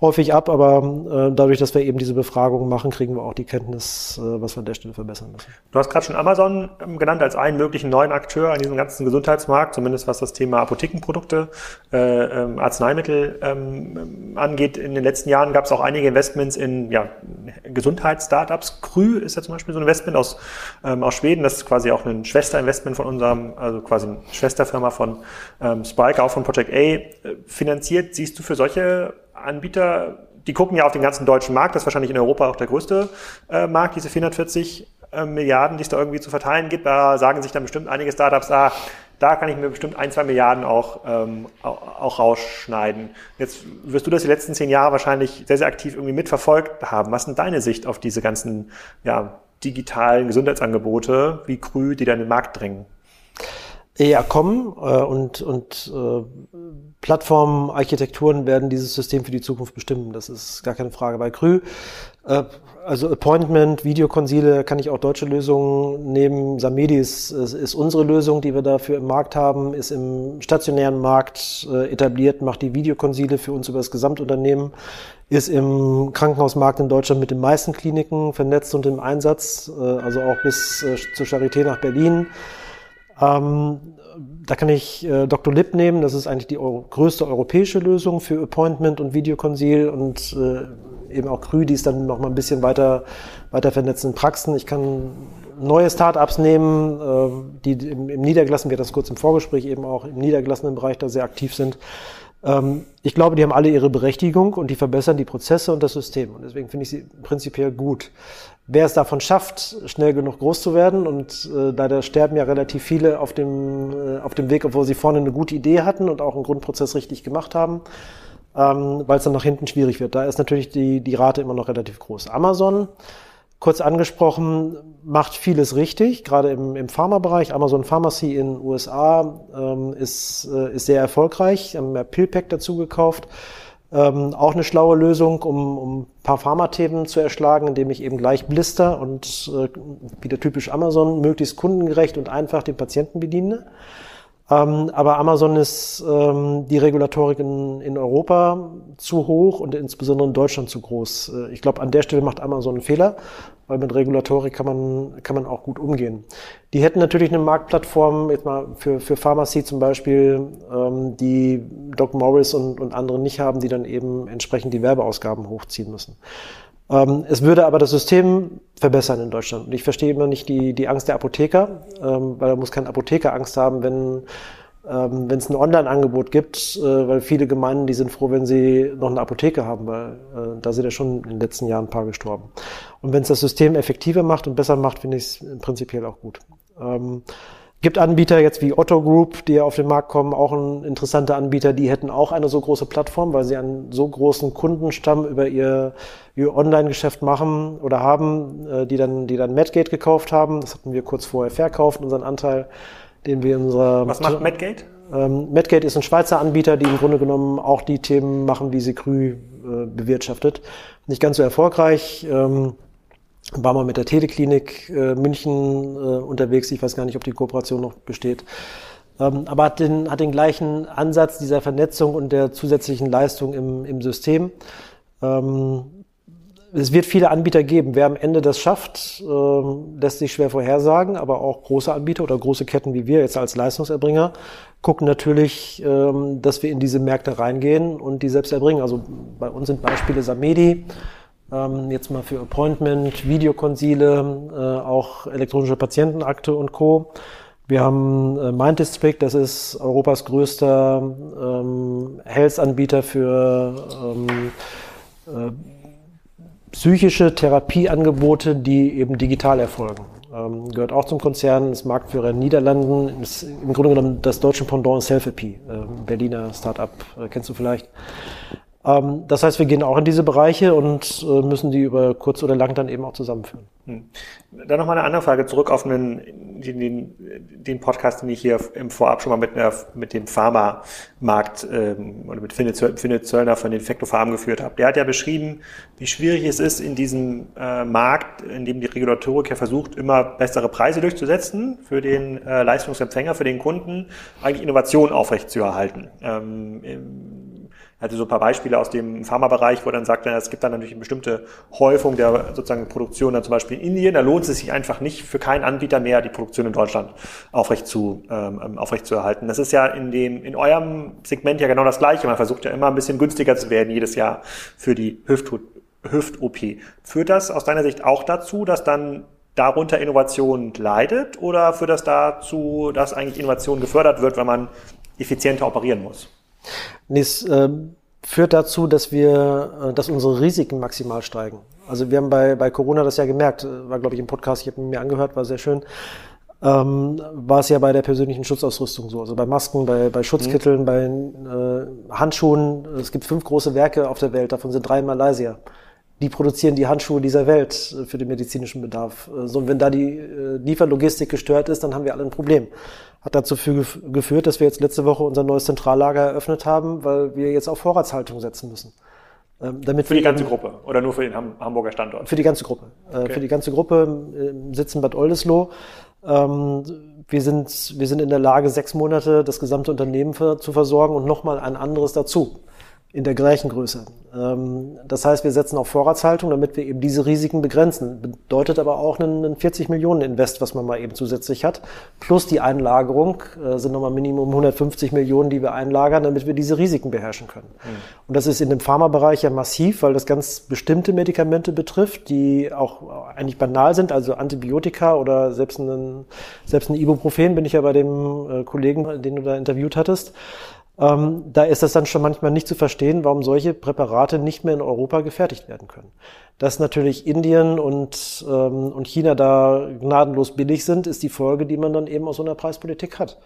häufig ab, aber äh, dadurch, dass wir eben diese Befragungen machen, kriegen wir auch die Kenntnis, äh, was wir an der Stelle verbessern müssen. Du hast gerade schon Amazon ähm, genannt als einen möglichen neuen Akteur an diesem ganzen Gesundheitsmarkt, zumindest was das Thema Apothekenprodukte, äh, ähm, Arzneimittel ähm, angeht. In den letzten Jahren gab es auch einige Investments in ja, Gesundheitsstartups. Krü ist ja zum Beispiel so ein Investment aus, ähm, aus Schweden. Das ist quasi auch ein Schwesterinvestment von unserem, also quasi eine Schwesterfirma von ähm, Spike, auch von Project A, äh, finanziert. Siehst du für solche Anbieter, die gucken ja auf den ganzen deutschen Markt, das ist wahrscheinlich in Europa auch der größte äh, Markt, diese 440 äh, Milliarden, die es da irgendwie zu verteilen gibt. Da sagen sich dann bestimmt einige Startups, ah, da kann ich mir bestimmt ein, zwei Milliarden auch, ähm, auch, rausschneiden. Jetzt wirst du das die letzten zehn Jahre wahrscheinlich sehr, sehr aktiv irgendwie mitverfolgt haben. Was ist denn deine Sicht auf diese ganzen ja, digitalen Gesundheitsangebote wie Krü, die da in den Markt drängen? Ja, kommen äh, und, und äh, Plattformen, Architekturen werden dieses System für die Zukunft bestimmen. Das ist gar keine Frage. Bei Krü, äh, also Appointment, Videokonsile, kann ich auch deutsche Lösungen nehmen. Samedi ist, ist unsere Lösung, die wir dafür im Markt haben, ist im stationären Markt äh, etabliert, macht die Videokonsile für uns über das Gesamtunternehmen, ist im Krankenhausmarkt in Deutschland mit den meisten Kliniken vernetzt und im Einsatz, äh, also auch bis äh, zur Charité nach Berlin. Ähm, da kann ich äh, Dr. Lip nehmen, das ist eigentlich die Euro größte europäische Lösung für Appointment und Videokonsil und äh, eben auch Krü, die ist dann noch mal ein bisschen weiter, weiter vernetzt in Praxen. Ich kann neue Startups nehmen, äh, die im, im niedergelassenen, wir das kurz im Vorgespräch eben auch im niedergelassenen Bereich da sehr aktiv sind. Ähm, ich glaube, die haben alle ihre Berechtigung und die verbessern die Prozesse und das System. Und deswegen finde ich sie prinzipiell gut. Wer es davon schafft, schnell genug groß zu werden, und äh, da sterben ja relativ viele auf dem, äh, auf dem Weg, obwohl sie vorne eine gute Idee hatten und auch einen Grundprozess richtig gemacht haben, ähm, weil es dann nach hinten schwierig wird. Da ist natürlich die, die Rate immer noch relativ groß. Amazon, kurz angesprochen, macht vieles richtig, gerade im, im Pharmabereich. Amazon Pharmacy in USA ähm, ist, äh, ist sehr erfolgreich, haben ja PillPack dazu gekauft. Ähm, auch eine schlaue Lösung, um, um ein paar Pharmathemen zu erschlagen, indem ich eben gleich Blister und äh, wieder typisch Amazon möglichst kundengerecht und einfach den Patienten bediene. Ähm, aber Amazon ist ähm, die Regulatorik in, in Europa zu hoch und insbesondere in Deutschland zu groß. Äh, ich glaube, an der Stelle macht Amazon einen Fehler, weil mit Regulatorik kann man, kann man auch gut umgehen. Die hätten natürlich eine Marktplattform, jetzt mal für, für Pharmacy zum Beispiel, ähm, die Doc Morris und, und andere nicht haben, die dann eben entsprechend die Werbeausgaben hochziehen müssen. Ähm, es würde aber das System verbessern in Deutschland. Und ich verstehe immer nicht die, die Angst der Apotheker, ähm, weil da muss kein Apotheker Angst haben, wenn ähm, wenn es ein Online-Angebot gibt, äh, weil viele Gemeinden, die sind froh, wenn sie noch eine Apotheke haben, weil äh, da sind ja schon in den letzten Jahren ein paar gestorben. Und wenn es das System effektiver macht und besser macht, finde ich es prinzipiell auch gut. Ähm, gibt Anbieter jetzt wie Otto Group, die ja auf den Markt kommen, auch ein interessanter Anbieter, die hätten auch eine so große Plattform, weil sie einen so großen Kundenstamm über ihr, ihr Online-Geschäft machen oder haben, äh, die dann, die dann Medgate gekauft haben. Das hatten wir kurz vorher verkauft, unseren Anteil den wir in unserer... Was macht Medgate? Ähm, Medgate ist ein Schweizer Anbieter, die im Grunde genommen auch die Themen machen, die Secrü äh, bewirtschaftet. Nicht ganz so erfolgreich. Ähm, war mal mit der Teleklinik äh, München äh, unterwegs. Ich weiß gar nicht, ob die Kooperation noch besteht. Ähm, aber hat den, hat den gleichen Ansatz dieser Vernetzung und der zusätzlichen Leistung im, im System. Ähm, es wird viele Anbieter geben. Wer am Ende das schafft, äh, lässt sich schwer vorhersagen, aber auch große Anbieter oder große Ketten wie wir jetzt als Leistungserbringer gucken natürlich, ähm, dass wir in diese Märkte reingehen und die selbst erbringen. Also bei uns sind Beispiele Samedi, ähm, jetzt mal für Appointment, Videokonsile, äh, auch elektronische Patientenakte und Co. Wir haben äh, Mind District, das ist Europas größter ähm, Health-Anbieter für ähm, äh, psychische Therapieangebote, die eben digital erfolgen. Ähm, gehört auch zum Konzern, ist Marktführer in den Niederlanden, ist im Grunde genommen das deutsche Pendant Selfie, äh, Berliner Startup, äh, kennst du vielleicht. Ähm, das heißt, wir gehen auch in diese Bereiche und äh, müssen die über kurz oder lang dann eben auch zusammenführen. Hm. Dann nochmal eine andere Frage zurück auf den, den, den Podcast, den ich hier im Vorab schon mal mit, einer, mit dem Pharmamarkt ähm, oder mit Philipp Zöllner von den Infecto Farm geführt habe. Der hat ja beschrieben, wie schwierig es ist, in diesem äh, Markt, in dem die Regulatorik ja versucht, immer bessere Preise durchzusetzen für den äh, Leistungsempfänger, für den Kunden, eigentlich Innovation aufrechtzuerhalten. Ähm, hatte so ein paar Beispiele aus dem Pharmabereich, wo dann sagt, es gibt dann natürlich eine bestimmte Häufung der sozusagen Produktion dann zum Beispiel in Indien. Da lohnt es sich einfach nicht für keinen Anbieter mehr, die Produktion in Deutschland aufrecht zu, ähm, aufrecht zu erhalten. Das ist ja in dem, in eurem Segment ja genau das Gleiche. Man versucht ja immer ein bisschen günstiger zu werden jedes Jahr für die Hüft-OP. Hüft Führt das aus deiner Sicht auch dazu, dass dann darunter Innovation leidet oder führt das dazu, dass eigentlich Innovation gefördert wird, wenn man effizienter operieren muss? Nee, es äh, führt dazu, dass wir, äh, dass unsere Risiken maximal steigen. Also wir haben bei, bei Corona das ja gemerkt, äh, war glaube ich im Podcast, ich habe mir angehört, war sehr schön. Ähm, war es ja bei der persönlichen Schutzausrüstung so. Also bei Masken, bei, bei Schutzkitteln, mhm. bei äh, Handschuhen. Es gibt fünf große Werke auf der Welt, davon sind drei in Malaysia die produzieren die Handschuhe dieser Welt äh, für den medizinischen Bedarf. Äh, so, und wenn da die äh, Lieferlogistik gestört ist, dann haben wir alle ein Problem. Hat dazu geführt, dass wir jetzt letzte Woche unser neues Zentrallager eröffnet haben, weil wir jetzt auf Vorratshaltung setzen müssen. Ähm, damit für die ganze Gruppe oder nur für den Hamburger Standort? Für die ganze Gruppe. Okay. Für die ganze Gruppe sitzen Bad Oldesloe. Ähm, wir sind, wir sind in der Lage, sechs Monate das gesamte Unternehmen zu versorgen und nochmal ein anderes dazu in der gleichen Größe. Ähm, das heißt, wir setzen auf Vorratshaltung, damit wir eben diese Risiken begrenzen. Bedeutet aber auch einen 40 Millionen Invest, was man mal eben zusätzlich hat. Plus die Einlagerung äh, sind nochmal Minimum 150 Millionen, die wir einlagern, damit wir diese Risiken beherrschen können. Mhm. Und das ist in dem Pharmabereich ja massiv, weil das ganz bestimmte Medikamente betrifft, die auch eigentlich banal sind, also Antibiotika oder selbst ein, selbst ein Ibuprofen, bin ich ja bei dem äh, Kollegen, den du da interviewt hattest. Ähm, da ist es dann schon manchmal nicht zu verstehen, warum solche Präparate nicht mehr in Europa gefertigt werden können. Dass natürlich Indien und, ähm, und China da gnadenlos billig sind, ist die Folge, die man dann eben aus so einer Preispolitik hat.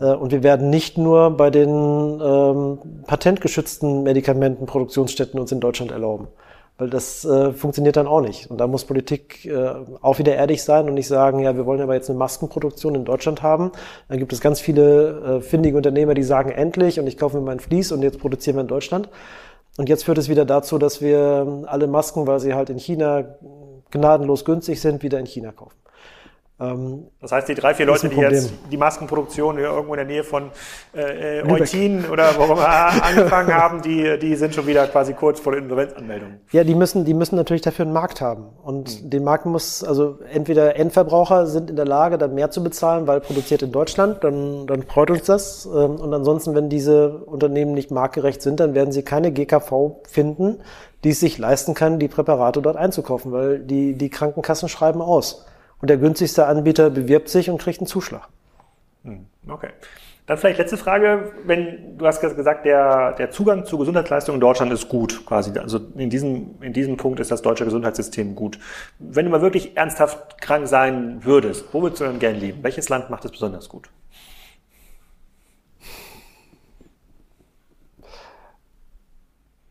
Äh, und wir werden nicht nur bei den ähm, patentgeschützten Medikamentenproduktionsstätten uns in Deutschland erlauben. Weil das äh, funktioniert dann auch nicht. Und da muss Politik äh, auch wieder ehrlich sein und nicht sagen, ja, wir wollen aber jetzt eine Maskenproduktion in Deutschland haben. Dann gibt es ganz viele äh, findige Unternehmer, die sagen, endlich, und ich kaufe mir mein Vlies und jetzt produzieren wir in Deutschland. Und jetzt führt es wieder dazu, dass wir alle Masken, weil sie halt in China gnadenlos günstig sind, wieder in China kaufen. Ähm, das heißt, die drei, vier Leute, die jetzt die Maskenproduktion hier irgendwo in der Nähe von äh, äh Eutin oder wo wir angefangen haben, die, die sind schon wieder quasi kurz vor der Insolvenzanmeldung. Ja, die müssen, die müssen natürlich dafür einen Markt haben. Und mhm. den Markt muss, also entweder Endverbraucher sind in der Lage, dann mehr zu bezahlen, weil produziert in Deutschland, dann, dann freut uns das. Ähm, und ansonsten, wenn diese Unternehmen nicht marktgerecht sind, dann werden sie keine GKV finden, die es sich leisten kann, die Präparate dort einzukaufen, weil die, die Krankenkassen schreiben aus und der günstigste Anbieter bewirbt sich und kriegt einen Zuschlag. Hm, okay. Dann vielleicht letzte Frage, wenn du hast gesagt, der, der Zugang zu Gesundheitsleistungen in Deutschland ist gut, quasi. Also in diesem, in diesem Punkt ist das deutsche Gesundheitssystem gut. Wenn du mal wirklich ernsthaft krank sein würdest, wo würdest du denn gern leben? Welches Land macht es besonders gut?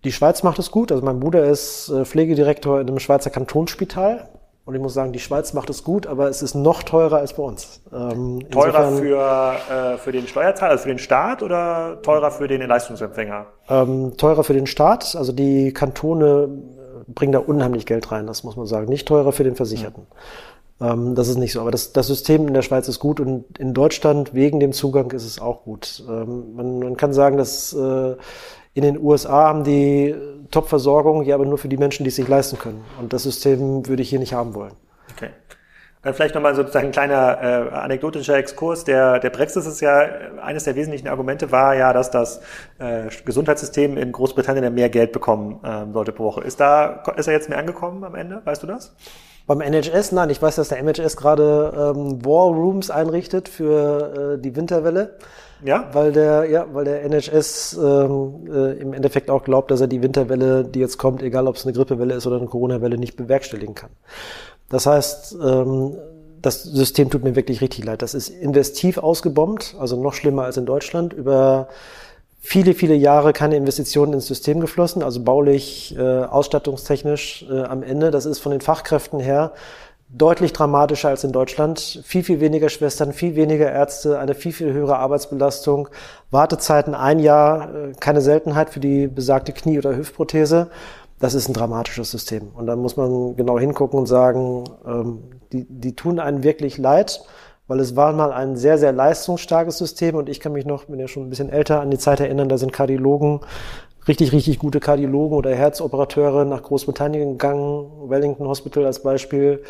Die Schweiz macht es gut. Also mein Bruder ist äh, Pflegedirektor in einem Schweizer Kantonsspital. Und ich muss sagen, die Schweiz macht es gut, aber es ist noch teurer als bei uns. Ähm, teurer für, äh, für den Steuerzahler, also für den Staat oder teurer für den Leistungsempfänger? Ähm, teurer für den Staat. Also die Kantone äh, bringen da unheimlich Geld rein, das muss man sagen. Nicht teurer für den Versicherten. Mhm. Ähm, das ist nicht so. Aber das, das System in der Schweiz ist gut und in Deutschland wegen dem Zugang ist es auch gut. Ähm, man, man kann sagen, dass äh, in den USA haben die Top-Versorgung, ja, aber nur für die Menschen, die es sich leisten können. Und das System würde ich hier nicht haben wollen. Okay. Dann vielleicht nochmal sozusagen ein kleiner äh, anekdotischer Exkurs. Der, der Brexit ist ja, eines der wesentlichen Argumente war ja, dass das äh, Gesundheitssystem in Großbritannien mehr Geld bekommen äh, sollte pro Woche. Ist da, ist er jetzt mehr angekommen am Ende? Weißt du das? Beim NHS, nein, ich weiß, dass der NHS gerade ähm, War Rooms einrichtet für äh, die Winterwelle. Ja? Weil der, ja, weil der NHS ähm, äh, im Endeffekt auch glaubt, dass er die Winterwelle, die jetzt kommt, egal ob es eine Grippewelle ist oder eine Corona-Welle, nicht bewerkstelligen kann. Das heißt, ähm, das System tut mir wirklich richtig leid. Das ist investiv ausgebombt, also noch schlimmer als in Deutschland, über viele, viele Jahre keine Investitionen ins System geflossen, also baulich, äh, ausstattungstechnisch äh, am Ende. Das ist von den Fachkräften her deutlich dramatischer als in Deutschland. Viel, viel weniger Schwestern, viel weniger Ärzte, eine viel, viel höhere Arbeitsbelastung, Wartezeiten ein Jahr, äh, keine Seltenheit für die besagte Knie- oder Hüftprothese. Das ist ein dramatisches System. Und da muss man genau hingucken und sagen, ähm, die, die tun einen wirklich leid, weil es war mal ein sehr, sehr leistungsstarkes System und ich kann mich noch, bin ja schon ein bisschen älter, an die Zeit erinnern, da sind Kardiologen richtig, richtig gute Kardiologen oder Herzoperateure nach Großbritannien gegangen, Wellington Hospital als Beispiel,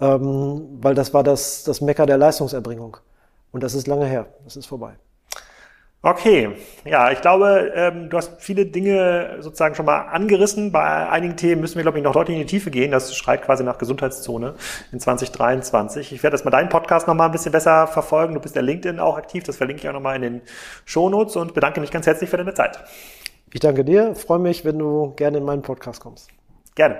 ähm, weil das war das, das Mecker der Leistungserbringung. Und das ist lange her, das ist vorbei. Okay, ja, ich glaube, ähm, du hast viele Dinge sozusagen schon mal angerissen. Bei einigen Themen müssen wir, glaube ich, noch deutlich in die Tiefe gehen. Das schreit quasi nach Gesundheitszone in 2023. Ich werde das mal deinen Podcast noch mal ein bisschen besser verfolgen. Du bist ja LinkedIn auch aktiv, das verlinke ich auch noch mal in den Shownotes und bedanke mich ganz herzlich für deine Zeit. Ich danke dir, freue mich, wenn du gerne in meinen Podcast kommst. Gerne.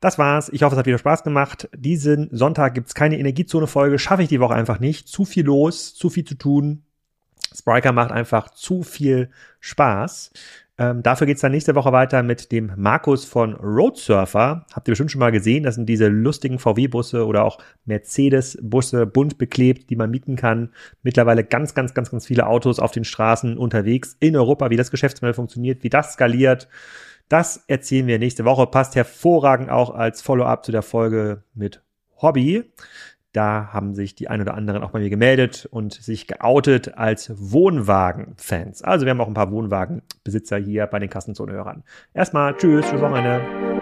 Das war's. Ich hoffe, es hat wieder Spaß gemacht. Diesen Sonntag gibt's keine Energiezone-Folge. Schaffe ich die Woche einfach nicht. Zu viel los, zu viel zu tun. Spriker macht einfach zu viel Spaß. Ähm, dafür geht's dann nächste Woche weiter mit dem Markus von Roadsurfer. Habt ihr bestimmt schon mal gesehen. Das sind diese lustigen VW-Busse oder auch Mercedes-Busse, bunt beklebt, die man mieten kann. Mittlerweile ganz, ganz, ganz, ganz viele Autos auf den Straßen unterwegs in Europa, wie das Geschäftsmodell funktioniert, wie das skaliert. Das erzählen wir nächste Woche. Passt hervorragend auch als Follow-up zu der Folge mit Hobby. Da haben sich die ein oder anderen auch bei mir gemeldet und sich geoutet als Wohnwagen-Fans. Also wir haben auch ein paar Wohnwagenbesitzer hier bei den Kassenzone-Hörern. Erstmal tschüss, schönes Wochenende.